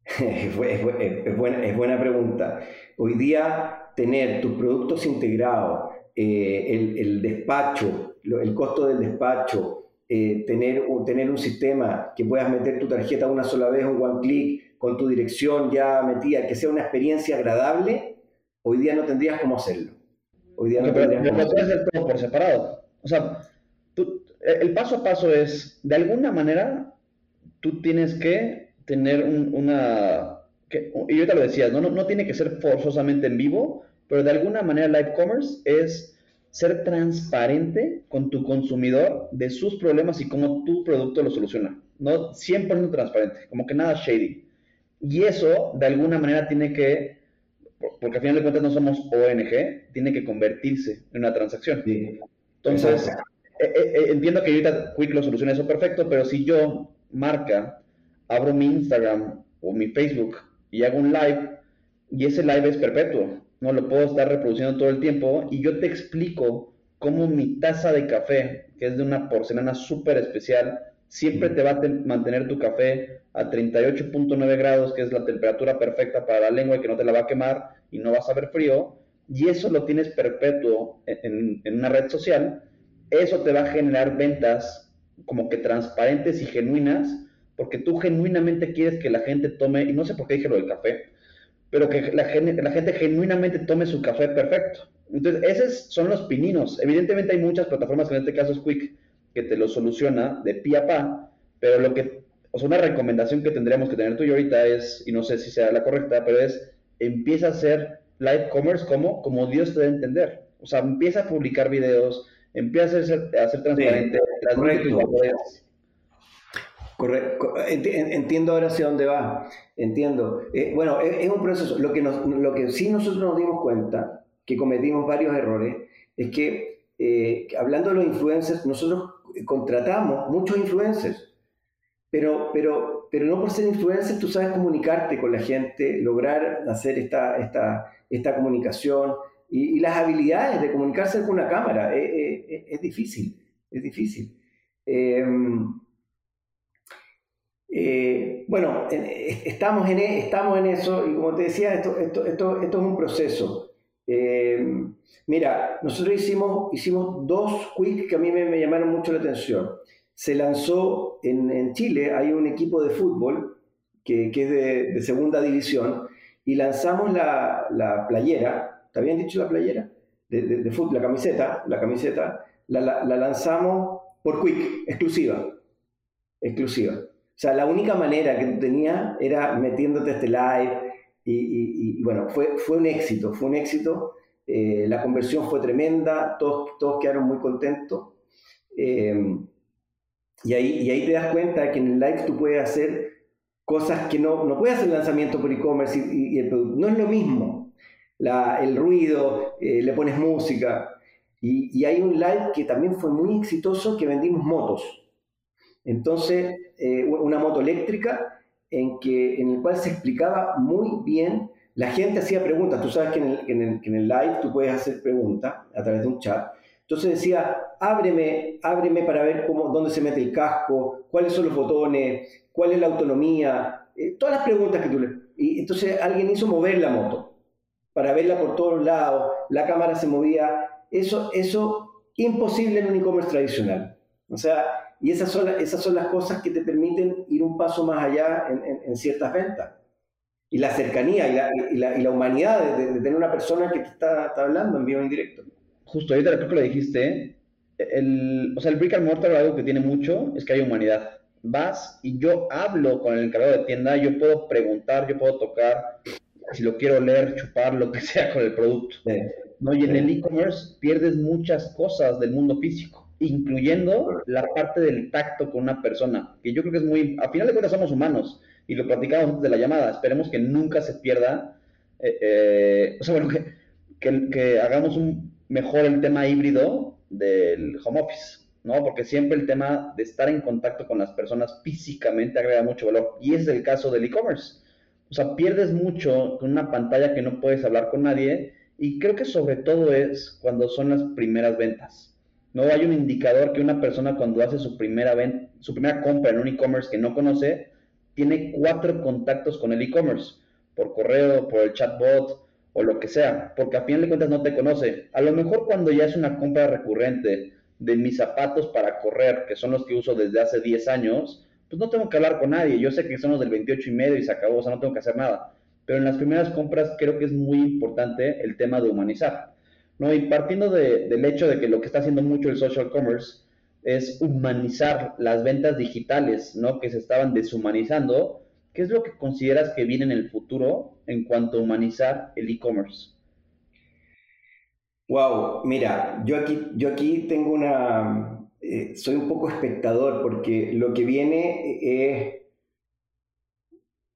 es, buena, pregunta. Hoy día, tener tus productos integrados, eh, el, despacho, el costo del despacho, eh, tener, tener un sistema que puedas meter tu tarjeta una sola vez, un one click, con tu dirección ya metida, que sea una experiencia agradable, hoy día no tendrías cómo hacerlo. Hoy día no pero, puedes hacer todo por separado. O sea, el paso a paso es, de alguna manera, tú tienes que tener una... y yo te lo decía, ¿no? No, no tiene que ser forzosamente en vivo, pero de alguna manera live commerce es ser transparente con tu consumidor de sus problemas y cómo tu producto lo soluciona. No 100% transparente, como que nada shady. Y eso, de alguna manera, tiene que, porque al final de cuentas no somos ONG, tiene que convertirse en una transacción. Entonces, eh, eh, eh, entiendo que ahorita Quick lo soluciona eso perfecto, pero si yo, marca, abro mi Instagram o mi Facebook y hago un live, y ese live es perpetuo, no lo puedo estar reproduciendo todo el tiempo y yo te explico cómo mi taza de café, que es de una porcelana súper especial, siempre te va a mantener tu café a 38.9 grados, que es la temperatura perfecta para la lengua y que no te la va a quemar y no vas a ver frío, y eso lo tienes perpetuo en, en una red social, eso te va a generar ventas como que transparentes y genuinas, porque tú genuinamente quieres que la gente tome, y no sé por qué dije lo del café, pero que la, la gente genuinamente tome su café perfecto. Entonces, esos son los pininos. Evidentemente hay muchas plataformas, que en este caso es Quick, que te lo soluciona de pie a pa, pero lo que, o sea, una recomendación que tendríamos que tener tú y ahorita es, y no sé si sea la correcta, pero es, empieza a hacer live commerce como, como Dios te debe entender. O sea, empieza a publicar videos, empieza a ser, a ser transparente, Correcto. Entiendo ahora hacia dónde va. Entiendo. Eh, bueno, es, un proceso. Lo que, lo que sí nosotros nos dimos cuenta, que cometimos varios errores, es que eh, hablando de los influencers, nosotros contratamos muchos influencers, pero, pero, pero no por ser influencer tú sabes comunicarte con la gente, lograr hacer esta, esta, esta comunicación y, las habilidades de comunicarse con una cámara. Eh, es difícil, es difícil. Eh, bueno, estamos en, e, estamos en eso y como te decía, esto, esto, esto, esto es un proceso. Eh, mira, nosotros hicimos, hicimos dos quick que a mí me, llamaron mucho la atención. Se lanzó en, en Chile, hay un equipo de fútbol que, que es de, segunda división y lanzamos la, la, playera, ¿está bien dicho la playera? De, de, fútbol, la camiseta, la camiseta, la, la lanzamos por quick, exclusiva, exclusiva. O sea, la única manera que tenía era metiéndote este live y, bueno, fue, fue un éxito, fue un éxito. Eh, la conversión fue tremenda, todos, todos quedaron muy contentos. Eh, y, ahí, y ahí te das cuenta que en el live tú puedes hacer cosas que no, no puedes hacer lanzamiento por e-commerce y, el producto. No es lo mismo. El ruido, eh, le pones música. Y, hay un live que también fue muy exitoso que vendimos motos. Entonces, una moto eléctrica en, que, en el cual se explicaba muy bien, la gente hacía preguntas, tú sabes que en el, en el, live tú puedes hacer preguntas a través de un chat, entonces decía, ábreme, ábreme para ver cómo, dónde se mete el casco, cuáles son los botones, cuál es la autonomía, eh, todas las preguntas que tú le... Y entonces alguien hizo mover la moto para verla por todos lados, la cámara se movía, eso, eso imposible en un e-commerce tradicional. O sea, y esas son, esas son las cosas que te permiten ir un paso más allá en, ciertas ventas. Y la cercanía y la, y la, humanidad de, tener una persona que te está, hablando en vivo en directo. Justo, ahorita creo que lo dijiste. El, o sea, el brick and mortar algo que tiene mucho es que hay humanidad. Vas y yo hablo con el encargado de tienda, yo puedo preguntar, yo puedo tocar, si lo quiero leer, chupar, lo que sea con el producto. ¿no? Y en el e-commerce pierdes muchas cosas del mundo físico incluyendo la parte del tacto con una persona, que yo creo que es muy, a final de cuentas somos humanos, y lo platicamos antes de la llamada, esperemos que nunca se pierda, eh, eh, o sea, bueno, que, que, hagamos un mejor el tema híbrido del home office, ¿no? Porque siempre el tema de estar en contacto con las personas físicamente agrega mucho valor, y ese es el caso del e-commerce. O sea, pierdes mucho con una pantalla que no puedes hablar con nadie, y creo que sobre todo es cuando son las primeras ventas no hay un indicador que una persona cuando hace su primera, su primera compra en un e-commerce que no conoce, tiene cuatro contactos con el e-commerce, por correo, por el chatbot o lo que sea, porque a fin de cuentas no te conoce. A lo mejor cuando ya es una compra recurrente de mis zapatos para correr, que son los que uso desde hace 10 años, pues no tengo que hablar con nadie. Yo sé que son los del 28 y medio y se acabó, o sea, no tengo que hacer nada. Pero en las primeras compras creo que es muy importante el tema de humanizar. ¿No? Y partiendo del hecho de que lo que está haciendo mucho el social commerce es humanizar las ventas digitales, ¿no? Que se estaban deshumanizando. ¿Qué es lo que consideras que viene en el futuro en cuanto a humanizar el e-commerce? Wow, mira, yo aquí, yo aquí tengo una, eh, soy un poco espectador porque lo que viene es,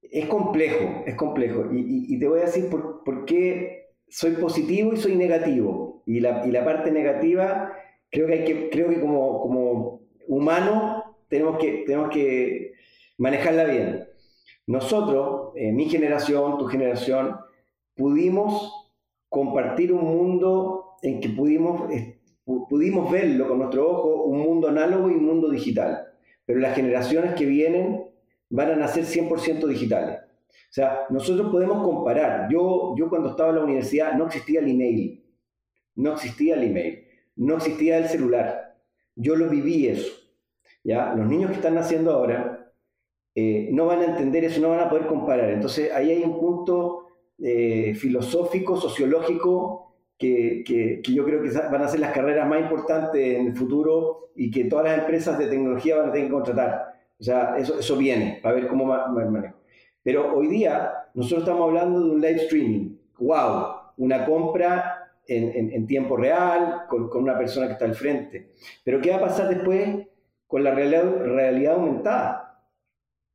es complejo, es complejo. Y, te voy a decir por, por, qué soy positivo y soy negativo. Y la, y la parte negativa, creo que, hay que, creo que como, como humano tenemos que, tenemos que manejarla bien. Nosotros, eh, mi generación, tu generación, pudimos compartir un mundo en que pudimos, pudimos verlo con nuestro ojo, un mundo análogo y un mundo digital. Pero las generaciones que vienen van a nacer 100% digitales. O sea, nosotros podemos comparar. Yo, yo cuando estaba en la universidad no existía el email, no existía el email, no existía el celular. Yo lo viví eso. ¿ya? Los niños que están naciendo ahora eh, no van a entender eso, no van a poder comparar. Entonces ahí hay un punto eh, filosófico, sociológico, que, que, yo creo que van a ser las carreras más importantes en el futuro y que todas las empresas de tecnología van a tener que contratar. O sea, eso, eso viene, para ver cómo manejo. Pero hoy día nosotros estamos hablando de un live streaming. ¡Wow! Una compra en, tiempo real, con, una persona que está al frente. Pero ¿qué va a pasar después con la realidad, aumentada?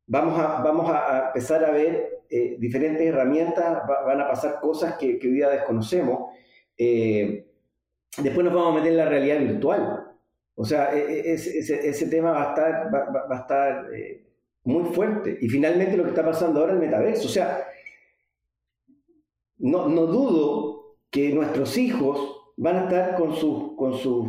Vamos a, vamos a empezar a ver eh, diferentes herramientas, van a pasar cosas que, hoy día desconocemos. Eh, después nos vamos a meter en la realidad virtual. O sea, e, e, ese, tema va a estar, va, a estar eh, muy fuerte. Y finalmente lo que está pasando ahora es el metaverso. O sea, no, no dudo que nuestros hijos van a estar con sus, con sus,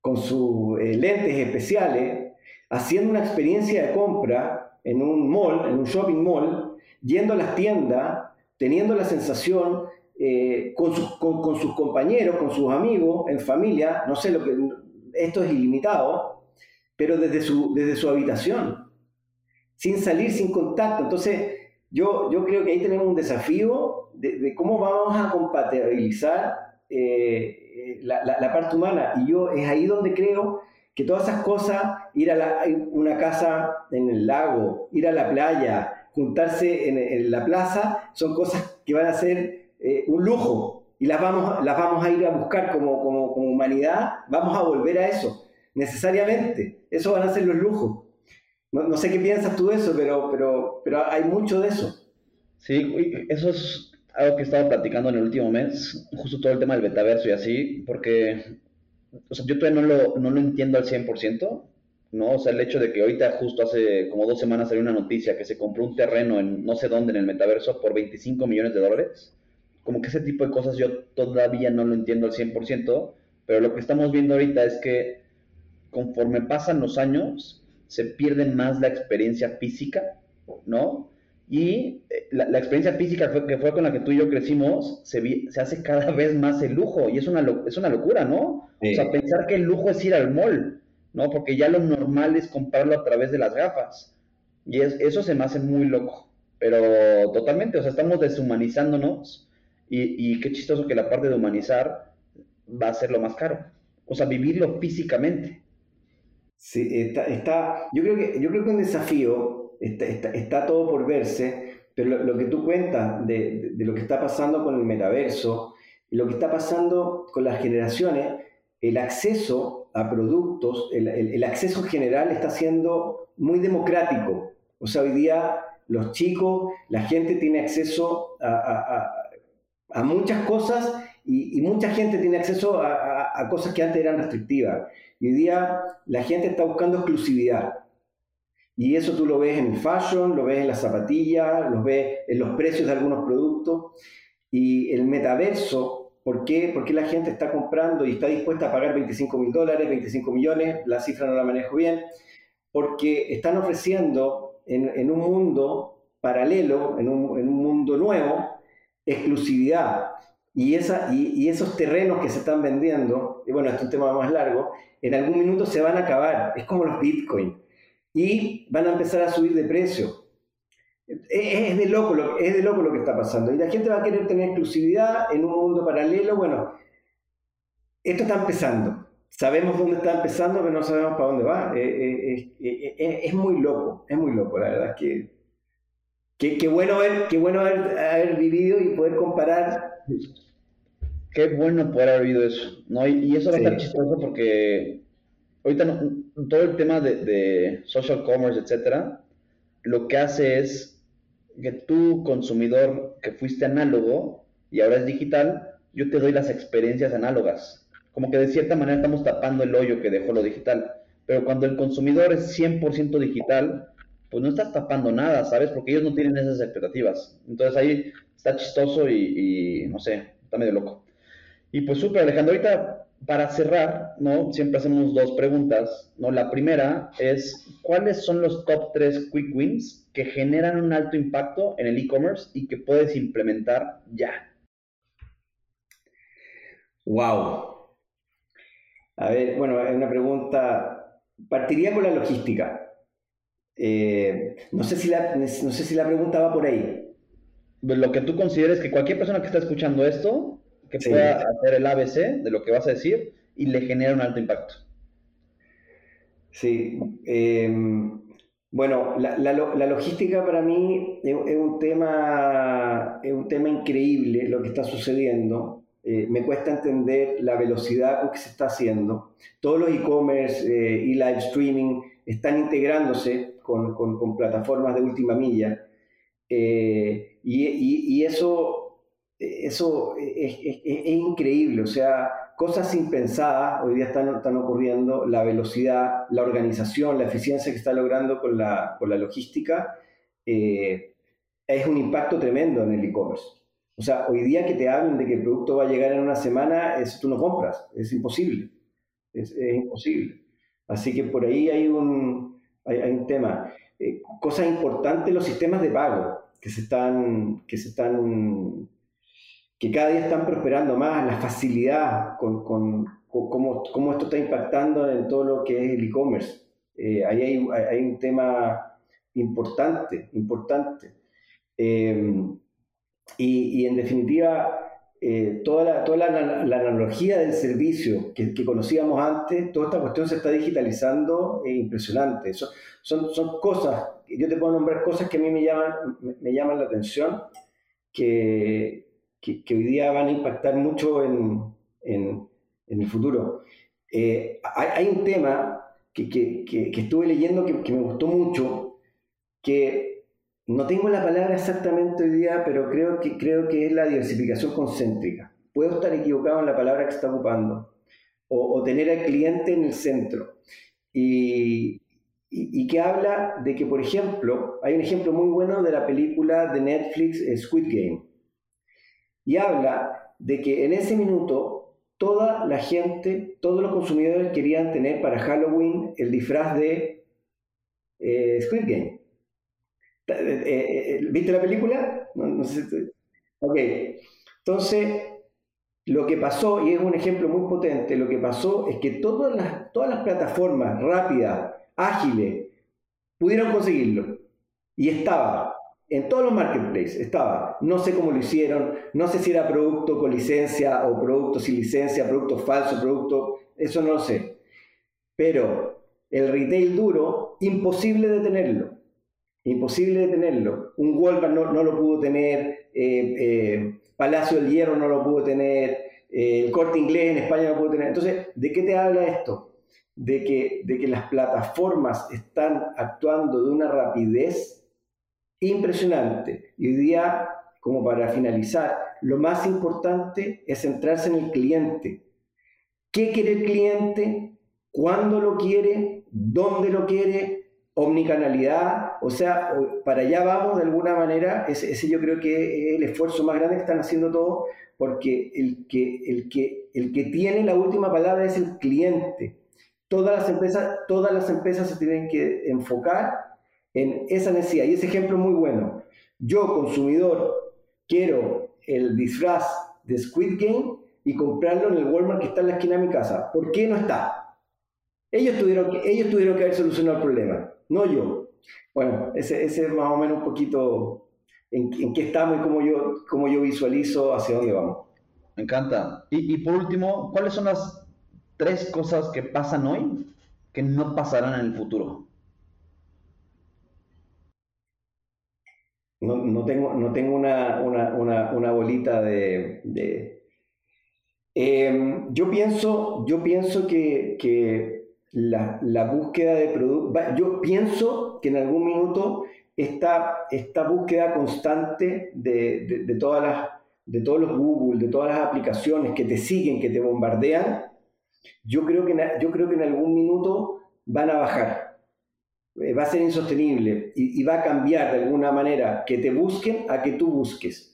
con sus lentes especiales haciendo una experiencia de compra en un mall, en un shopping mall, yendo a las tiendas, teniendo la sensación eh, con, con, sus compañeros, con sus amigos, en familia, no sé lo que, esto es ilimitado, pero desde su, desde su habitación, sin salir, sin contacto. Entonces, yo, yo creo que ahí tenemos un desafío de, cómo vamos a compatibilizar eh, la, la, parte humana. Y yo es ahí donde creo que todas esas cosas, ir a la, una casa en el lago, ir a la playa, juntarse en, la plaza, son cosas que van a ser eh, un lujo y las vamos, las vamos a ir a buscar como, como, como, humanidad, vamos a volver a eso, necesariamente. Eso van a ser los lujos. No, no, sé qué piensas tú de eso, pero, pero, pero hay mucho de eso. Sí, eso es algo que he estado platicando en el último mes, justo todo el tema del metaverso y así, porque o sea, yo todavía no lo, no lo entiendo al 100%, ¿no? O sea, el hecho de que ahorita justo hace como dos semanas salió una noticia que se compró un terreno en no sé dónde en el metaverso por 25 millones de dólares, como que ese tipo de cosas yo todavía no lo entiendo al 100%, pero lo que estamos viendo ahorita es que conforme pasan los años, se pierde más la experiencia física, ¿no? Y eh, la, experiencia física que fue con la que tú y yo crecimos, se, se hace cada vez más el lujo, y es una, es una locura, ¿no? O sea, pensar que el lujo es ir al mall, ¿no? Porque ya lo normal es comprarlo a través de las gafas. Y es, eso se me hace muy loco. Pero totalmente, o sea, estamos deshumanizándonos y, y qué chistoso que la parte de humanizar va a ser lo más caro. O sea, vivirlo físicamente. Sí, está, está yo, creo que, yo creo que un desafío, está, está, todo por verse, pero lo, que tú cuentas de, de, lo que está pasando con el metaverso, lo que está pasando con las generaciones, el acceso a productos, el, acceso general está siendo muy democrático. O sea, hoy día los chicos, la gente tiene acceso a, muchas cosas y, mucha gente tiene acceso a, cosas que antes eran restrictivas. Y hoy día la gente está buscando exclusividad. Y eso tú lo ves en el fashion, lo ves en las zapatillas, lo ves en los precios de algunos productos. Y el metaverso ¿Por qué? Porque la gente está comprando y está dispuesta a pagar 25 mil dólares, 25 millones, la cifra no la manejo bien, porque están ofreciendo en, un mundo paralelo, en un, mundo nuevo, exclusividad. Y, y, esos terrenos que se están vendiendo, bueno, esto es un tema más largo, en algún minuto se van a acabar. Es como los bitcoins. Y van a empezar a subir de precio. Es de, loco lo, es de loco lo que está pasando. Y la gente va a querer tener exclusividad en un mundo paralelo. Bueno, esto está empezando. Sabemos dónde está empezando, pero no sabemos para dónde va. Eh, eh, eh, es muy loco, es muy loco, la verdad. que Qué, bueno, ver, qué bueno haber, haber, vivido y poder comparar qué bueno poder haber oído eso, ¿no? Y, eso va a estar chistoso porque ahorita todo el tema de, de, social commerce, etcétera, lo que hace es que tú, consumidor que fuiste análogo y ahora es digital, yo te doy las experiencias análogas. Como que de cierta manera estamos tapando el hoyo que dejó lo digital. Pero cuando el consumidor es 100% digital, pues no estás tapando nada, ¿sabes? Porque ellos no tienen esas expectativas. Entonces ahí está chistoso y, no sé, está medio loco. Y pues súper, Alejandro, ahorita para cerrar, ¿no? Siempre hacemos dos preguntas, ¿no? La primera es, ¿cuáles son los top tres quick wins que generan un alto impacto en el e-commerce y que puedes implementar ya? Wow. A ver, bueno, es una pregunta, partiría con la logística. Eh, no, sé si la, no sé si la pregunta va por ahí. Lo que tú consideres que cualquier persona que está escuchando esto, que pueda hacer el ABC de lo que vas a decir y le genera un alto impacto. Sí. Em, bueno, la, la, logística para mí es, un tema, es un tema increíble lo que está sucediendo. Eh, me cuesta entender la velocidad con que se está haciendo. Todos los e-commerce eh, y live streaming están integrándose con, plataformas de última milla. Eh, y, eso, eso es, increíble, o sea, cosas impensadas hoy día están, están ocurriendo, la velocidad, la organización, la eficiencia que está logrando con la, con la logística, eh, es un impacto tremendo en el e-commerce. O sea, hoy día que te hablen de que el producto va a llegar en una semana, es, tú no compras, es imposible, es, es imposible. Así que por ahí hay un, hay, un tema. Eh, cosa importante, los sistemas de pago que se están, que se están, que cada día están prosperando más, la facilidad con, con, cómo, cómo, esto está impactando en todo lo que es el e-commerce. Eh, ahí hay, hay, un tema importante, importante. Eh, y, y, en definitiva, eh, toda, la, toda la, la, analogía del servicio que, que, conocíamos antes, toda esta cuestión se está digitalizando e impresionante. Son, son, son, cosas, yo te puedo nombrar cosas que a mí me llaman, me, llaman la atención, que, que, hoy día van a impactar mucho en, en, en el futuro. Eh, hay, hay, un tema que, que estuve leyendo que, me gustó mucho, que no tengo la palabra exactamente hoy día, pero creo que, creo que es la diversificación concéntrica. Puedo estar equivocado en la palabra que está ocupando. O, tener al cliente en el centro. Y, que habla de que, por ejemplo, hay un ejemplo muy bueno de la película de Netflix eh, Squid Game. Y habla de que en ese minuto toda la gente, todos los consumidores querían tener para Halloween el disfraz de eh, Squid Game. Eh, eh, eh, ¿Viste la película? No, sé Ok, entonces lo que pasó, y es un ejemplo muy potente, lo que pasó es que todas las, todas las plataformas rápidas, ágiles, pudieron conseguirlo. Y estaba en todos los marketplaces, estaba. No sé cómo lo hicieron, no sé si era producto con licencia o producto sin licencia, producto falso, producto, eso no lo sé. Pero el retail duro, imposible de tenerlo imposible de tenerlo. Un Walmart no, lo pudo tener, eh, eh, Palacio del Hierro no lo pudo tener, eh, el Corte Inglés en España no lo pudo tener. Entonces, ¿de qué te habla esto? De que, de que las plataformas están actuando de una rapidez impresionante. Y hoy día, como para finalizar, lo más importante es centrarse en el cliente. ¿Qué quiere el cliente? ¿Cuándo lo quiere? ¿Dónde lo quiere? Omnicanalidad, o sea, para allá vamos de alguna manera, ese, yo creo que es el esfuerzo más grande que están haciendo todos, porque el que, el, que, el que tiene la última palabra es el cliente. Todas las empresas, todas las empresas se tienen que enfocar en esa necesidad. Y ese ejemplo es muy bueno. Yo, consumidor, quiero el disfraz de Squid Game y comprarlo en el Walmart que está en la esquina de mi casa. ¿Por qué no está? Ellos tuvieron que, ellos tuvieron que haber solucionado el problema no yo. Bueno, ese, ese es más o menos un poquito en, en qué estamos y cómo yo, cómo yo visualizo hacia dónde vamos. Me encanta. Y, y por último, ¿cuáles son las tres cosas que pasan hoy que no pasarán en el futuro? No, no, tengo, no tengo una, una, una, una bolita de, de, Em, yo pienso, yo pienso que, que la, la, búsqueda de productos, yo pienso que en algún minuto esta, esta búsqueda constante de, de, todas las, de todos los Google, de todas las aplicaciones que te siguen, que te bombardean, yo creo que, yo creo que en algún minuto van a bajar. Eh, va a ser insostenible y, y va a cambiar de alguna manera que te busquen a que tú busques.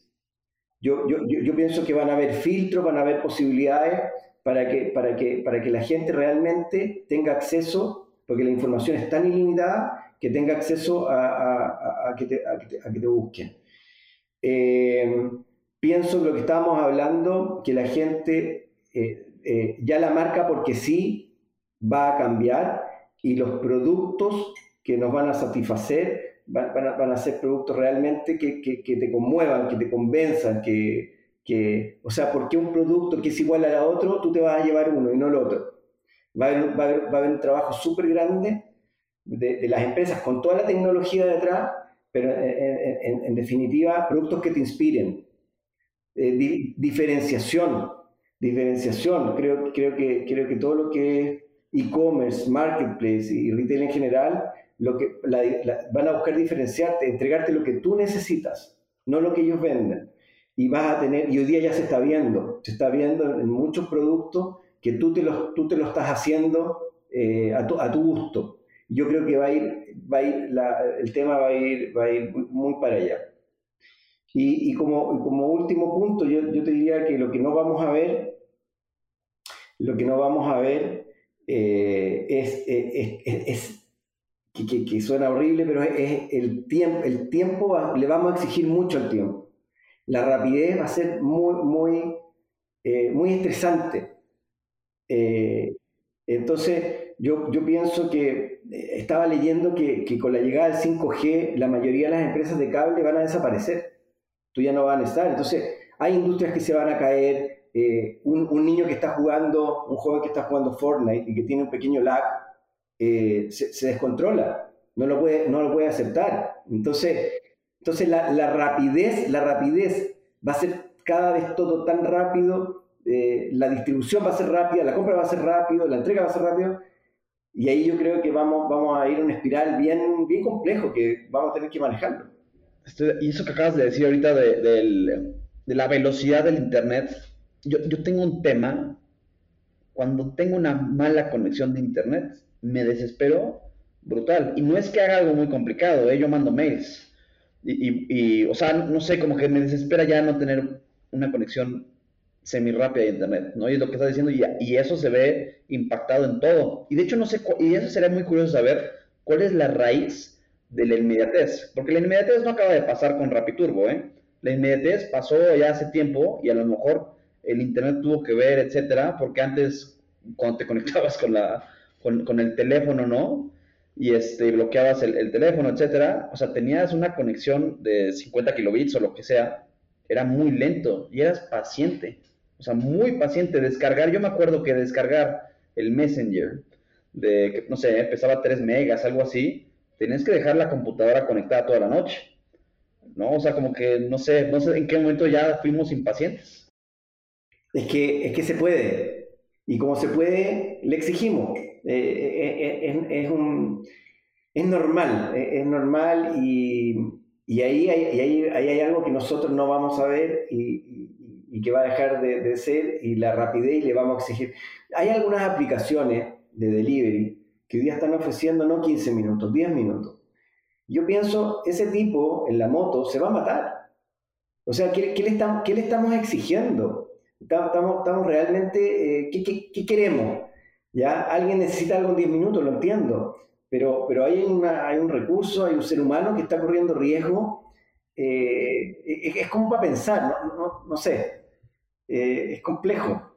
Yo, yo, yo, pienso que van a haber filtros, van a haber posibilidades para que, para, que, para que la gente realmente tenga acceso, porque la información es tan ilimitada, que tenga acceso a, que, te, busquen. Eh, pienso que lo que estábamos hablando, que la gente eh, eh, ya la marca porque sí va a cambiar y los productos que nos van a satisfacer van, a, ser productos realmente que, que, te conmuevan, que te convenzan, que, que, o sea, porque un producto que es igual al otro, tú te vas a llevar uno y no el otro. Va a haber, va a haber, va a haber un trabajo súper grande de, de, las empresas con toda la tecnología detrás, pero en, en, en definitiva, productos que te inspiren. Eh, diferenciación, diferenciación. Creo, creo, que, creo que todo lo que es e-commerce, marketplace y retail en general lo que, van a buscar diferenciarte, entregarte lo que tú necesitas, no lo que ellos venden. Y vas a tener, y hoy día ya se está viendo, se está viendo en muchos productos que tú te lo, tú te lo estás haciendo eh, a, tu, a, tu, gusto. Yo creo que va a ir, va a ir el tema va a ir, va a ir muy para allá. Y, y como, como último punto, yo, yo, te diría que lo que no vamos a ver, lo que no vamos a ver eh, es, es, es que, suena horrible, pero es, el tiempo, el tiempo le vamos a exigir mucho al tiempo. La rapidez va a ser muy, muy, eh, muy estresante. Eh, entonces, yo, yo pienso que eh, estaba leyendo que, que, con la llegada del 5G, la mayoría de las empresas de cable van a desaparecer. Tú ya no van a estar. Entonces, hay industrias que se van a caer. un, un niño que está jugando, un joven que está jugando Fortnite y que tiene un pequeño lag, eh, se, descontrola, no lo puede, no lo puede aceptar. Entonces, entonces la, la, rapidez, la rapidez va a ser cada vez todo tan rápido, eh, la distribución va a ser rápida, la compra va a ser rápido, la entrega va a ser rápido, y ahí yo creo que vamos, vamos a ir a una espiral bien, bien complejo que vamos a tener que manejarlo. y eso que acabas de decir ahorita de, de, de la velocidad del Internet, yo, yo tengo un tema, cuando tengo una mala conexión de Internet, me desespero brutal. Y no es que haga algo muy complicado, ¿eh? yo mando mails. Y, y, o sea, no sé, como que me desespera ya no tener una conexión semi rápida de internet, ¿no? Y es lo que está diciendo, y, y, eso se ve impactado en todo. Y de hecho, no sé, y eso sería muy curioso saber cuál es la raíz de la inmediatez, porque la inmediatez no acaba de pasar con Rapiturbo, ¿eh? La inmediatez pasó ya hace tiempo y a lo mejor el internet tuvo que ver, etcétera, porque antes, cuando te conectabas con la, con, el teléfono, ¿no? Y este, bloqueabas el, teléfono, etcétera. O sea, tenías una conexión de 50 kilobits o lo que sea. Era muy lento y eras paciente. O sea, muy paciente. Descargar, yo me acuerdo que descargar el Messenger, de, no sé, pesaba 3 megas, algo así, tenías que dejar la computadora conectada toda la noche. ¿No? O sea, como que no sé, no sé en qué momento ya fuimos impacientes. Es que, es que se puede. Y como se puede, le exigimos. Eh, eh, eh, es, un, es normal, es normal y, y ahí, hay, ahí, hay, algo que nosotros no vamos a ver y, y, que va a dejar de, de, ser y la rapidez y le vamos a exigir. Hay algunas aplicaciones de delivery que hoy día están ofreciendo no 15 minutos, 10 minutos. Yo pienso, ese tipo en la moto se va a matar. O sea, ¿qué, qué le, estamos, qué le estamos exigiendo? Estamos, estamos realmente, ¿qué, qué, qué queremos? ¿Ya? Alguien necesita algo en 10 minutos, lo entiendo, pero, pero hay, una, hay un recurso, hay un ser humano que está corriendo riesgo. Eh, es, como para pensar, no, no, no sé, eh, es complejo.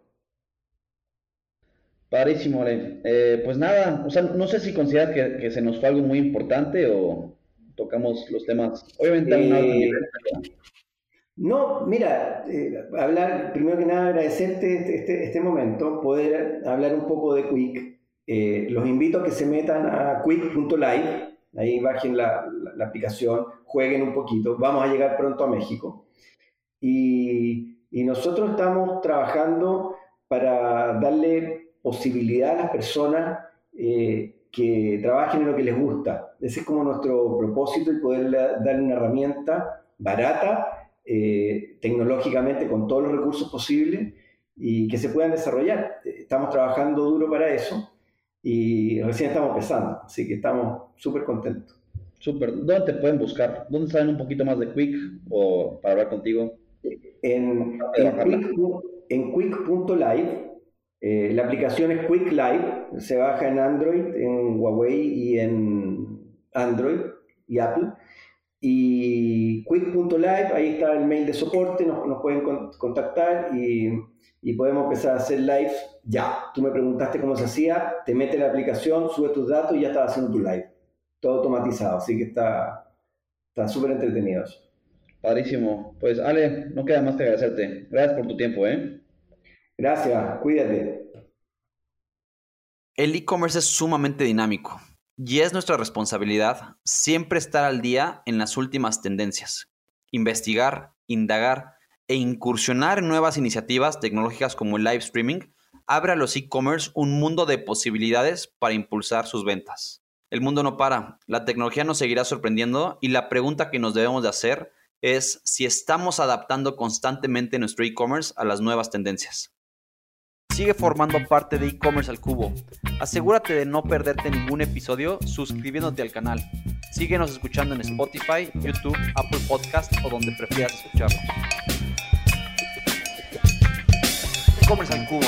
Padrísimo, Ale. Eh, pues nada, o sea, no sé si consideras que, que, se nos fue algo muy importante o tocamos los temas. Obviamente, eh, no, mira, eh, hablar, primero que nada agradecerte este, este, este, momento, poder hablar un poco de Quick. Eh, los invito a que se metan a quick.live, ahí bajen la, la, aplicación, jueguen un poquito, vamos a llegar pronto a México. Y, y nosotros estamos trabajando para darle posibilidad a las personas eh, que trabajen en lo que les gusta. Ese es como nuestro propósito y poder darle una herramienta barata, eh, tecnológicamente con todos los recursos posibles y que se puedan desarrollar. Estamos trabajando duro para eso y recién estamos empezando, así que estamos súper contentos. Súper. ¿Dónde te pueden buscar? ¿Dónde saben un poquito más de Quick o para hablar contigo? En, en Quick.live. Eh, la aplicación es Quick Live. Se baja en Android, en Huawei y en Android y Apple. Y quick.live, ahí está el mail de soporte, nos, nos pueden contactar y, y, podemos empezar a hacer live ya. Tú me preguntaste cómo se hacía, te mete la aplicación, sube tus datos y ya estás haciendo tu live todo automatizado, así que está súper entretenido Padrísimo. Pues Ale, no queda más que agradecerte. Gracias por tu tiempo, ¿eh? Gracias, cuídate. El e-commerce es sumamente dinámico y es nuestra responsabilidad siempre estar al día en las últimas tendencias, investigar, indagar e incursionar en nuevas iniciativas tecnológicas como el live streaming abre a los e-commerce un mundo de posibilidades para impulsar sus ventas. El mundo no para, la tecnología nos seguirá sorprendiendo y la pregunta que nos debemos de hacer es si estamos adaptando constantemente nuestro e-commerce a las nuevas tendencias. Sigue formando parte de e-commerce al cubo. Asegúrate de no perderte ningún episodio suscribiéndote al canal. Síguenos escuchando en Spotify, YouTube, Apple Podcast o donde prefieras escucharlo. E-commerce al cubo